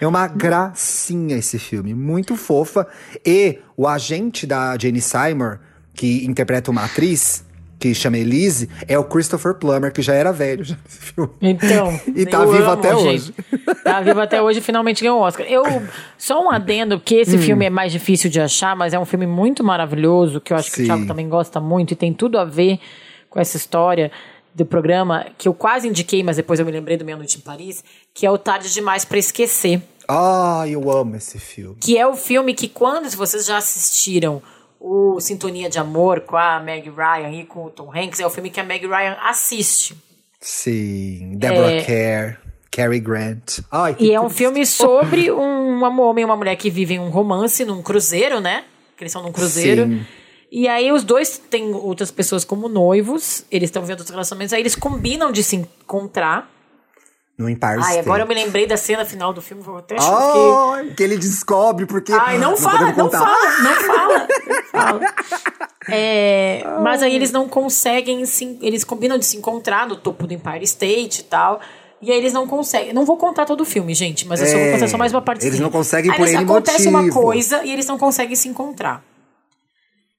É uma gracinha esse filme, muito fofa. E o agente da Jane Seymour, que interpreta uma atriz, que chama Elise, é o Christopher Plummer, que já era velho já nesse filme. Então. (laughs) E tá vivo amo, até gente. hoje. Tá vivo até hoje e finalmente ganhou o Oscar. Eu, só um adendo, Hum. esse filme é mais difícil de achar, mas é um filme muito maravilhoso, que eu acho que Sim. o Thiago também gosta muito e tem tudo a ver com essa história do programa, que eu quase indiquei, mas depois eu me lembrei do Meia Noite em Paris, que é o Tarde Demais pra Esquecer. Ah, eu amo esse filme. Que é o filme que, quando vocês já assistiram o Sintonia de Amor com a Meg Ryan e com o Tom Hanks, é o filme que a Meg Ryan assiste. Sim, Deborah Kerr, Cary Grant. Ai, É. E é um filme sobre um, um homem e uma mulher que vivem um romance num cruzeiro, né? Que eles são num cruzeiro. Sim. E aí os dois têm outras pessoas como noivos, eles estão vendo outros relacionamentos, aí eles combinam de se encontrar. No Empire Ai, State. agora eu me lembrei da cena final do filme, eu até choquei. Ai, que ele descobre porque... Ai, não, fala, podemos não contar. fala, não fala, não fala. (laughs) É, mas aí eles não conseguem, se, eles combinam de se encontrar no topo do Empire State e tal. E aí eles não conseguem. Não vou contar todo o filme, gente, mas eu só vou É, contar só mais uma parte. eles não conseguem aí por eles- Acontece uma motivo. coisa e eles não conseguem se encontrar.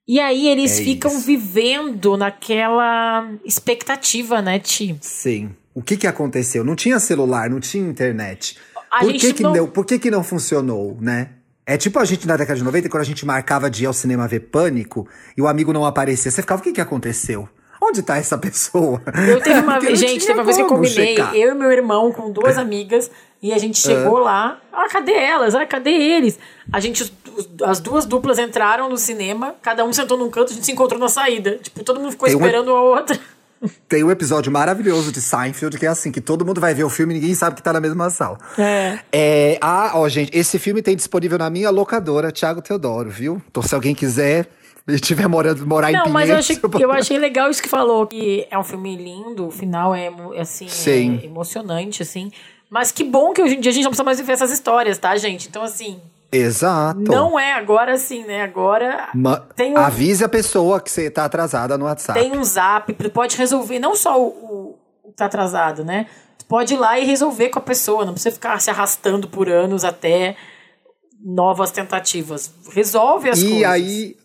E aí eles É ficam isso. vivendo naquela expectativa, né, Ti? Sim. O que que aconteceu? Não tinha celular, não tinha internet. A Por que que, não- não... Por que que não funcionou, né? É tipo a gente na década de 90, quando a gente marcava de ir ao cinema ver Pânico e o amigo não aparecia. Você ficava, o que que aconteceu? Onde tá essa pessoa? Eu teve uma (laughs) vez, gente, teve uma vez que eu combinei, checar. eu e meu irmão com duas amigas, e a gente chegou lá. Ah, cadê elas? Ah, cadê eles? A gente, as duas duplas entraram no cinema, cada um sentou num canto, a gente se encontrou na saída. Tipo, todo mundo ficou Tem esperando a outra. Tem um episódio maravilhoso de Seinfeld que é assim, que todo mundo vai ver o filme e ninguém sabe que tá na mesma sala. É. É, ah, ó, gente, esse filme tem disponível na minha locadora, Thiago Teodoro, viu? Então, se alguém quiser e estiver morando, morar em Não, Pinheiros... mas eu achei, eu achei legal isso que falou, que é um filme lindo, o final é, emo- assim, Sim. é emocionante, assim. Mas que bom que hoje em dia a gente não precisa mais viver essas histórias, tá, gente? Então, assim, Exato. não é agora assim, né? Agora Ma- tem um- Avise a pessoa que você tá atrasada no WhatsApp. tem um zap, pode resolver não só o, o, tá atrasado, né? Tu pode ir lá e resolver com a pessoa, não precisa ficar se arrastando por anos até novas tentativas. Resolve as e coisas. aí,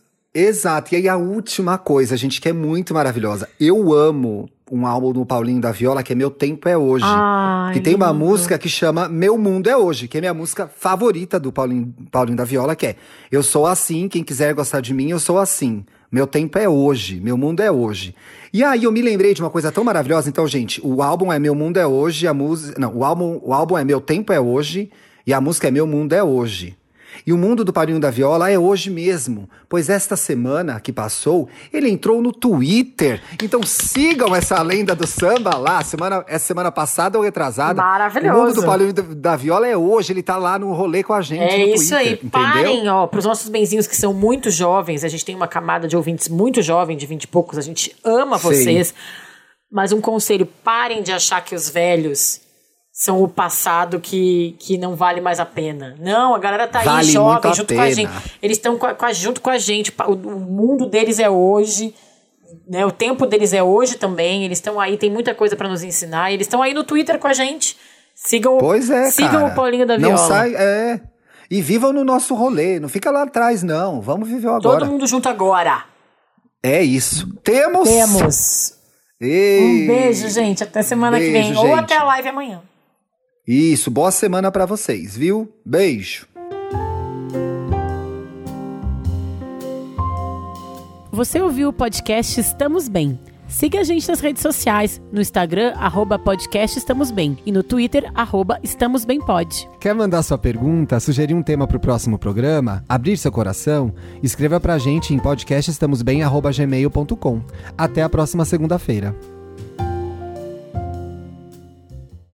exato. E aí a última coisa, gente, que é muito maravilhosa. Eu amo um álbum do Paulinho da Viola, que é Meu Tempo é Hoje. Ai, que tem uma lindo. música que chama Meu Mundo é Hoje, que é minha música favorita do Paulinho, Paulinho da Viola, que é Eu sou assim, quem quiser gostar de mim, eu sou assim. Meu tempo é hoje, meu mundo é hoje. E aí eu me lembrei de uma coisa tão maravilhosa. Então, gente, o álbum é Meu Mundo é Hoje, a música. Não, o álbum, o álbum é Meu Tempo é Hoje e a música é Meu Mundo é Hoje. E o mundo do Paulinho da Viola é hoje mesmo, pois esta semana que passou, ele entrou no Twitter. Então sigam essa lenda do samba lá, semana, essa semana passada ou retrasada. Maravilhoso. O mundo do Paulinho da- Viola é hoje, ele tá lá no rolê com a gente É no isso Twitter, aí. entendeu? Parem, ó, pros nossos benzinhos que são muito jovens, a gente tem uma camada de ouvintes muito jovem, de 20 e poucos, a gente ama Sim. vocês. Mas um conselho, parem de achar que os velhos são o passado que, que não vale mais a pena. Não, a galera tá aí Vale muito jovem junto com a pena. gente. Eles estão junto com a gente. O, o mundo deles é hoje. Né, o tempo deles é hoje também. Eles estão aí, tem muita coisa pra nos ensinar. Eles estão aí no Twitter com a gente. Sigam, Pois é, sigam cara. o Paulinho da Não Viola. sai, é. E vivam no nosso rolê, não fica lá atrás não. Vamos viver agora. Todo mundo junto agora. É isso. Temos. Temos. Ei. Um beijo, gente. Até semana que Beijo, vem. Ou gente. até a live amanhã. Isso, boa semana pra vocês, viu? Beijo. Você ouviu o podcast Estamos Bem. Siga a gente nas redes sociais, no Instagram, arroba podcast Estamos Bem, e no Twitter, arroba Estamos Bem Pod. Quer mandar sua pergunta, sugerir um tema pro próximo programa, abrir seu coração? Escreva pra gente em podcastestamosbem.gmail.com. Até a próxima segunda-feira.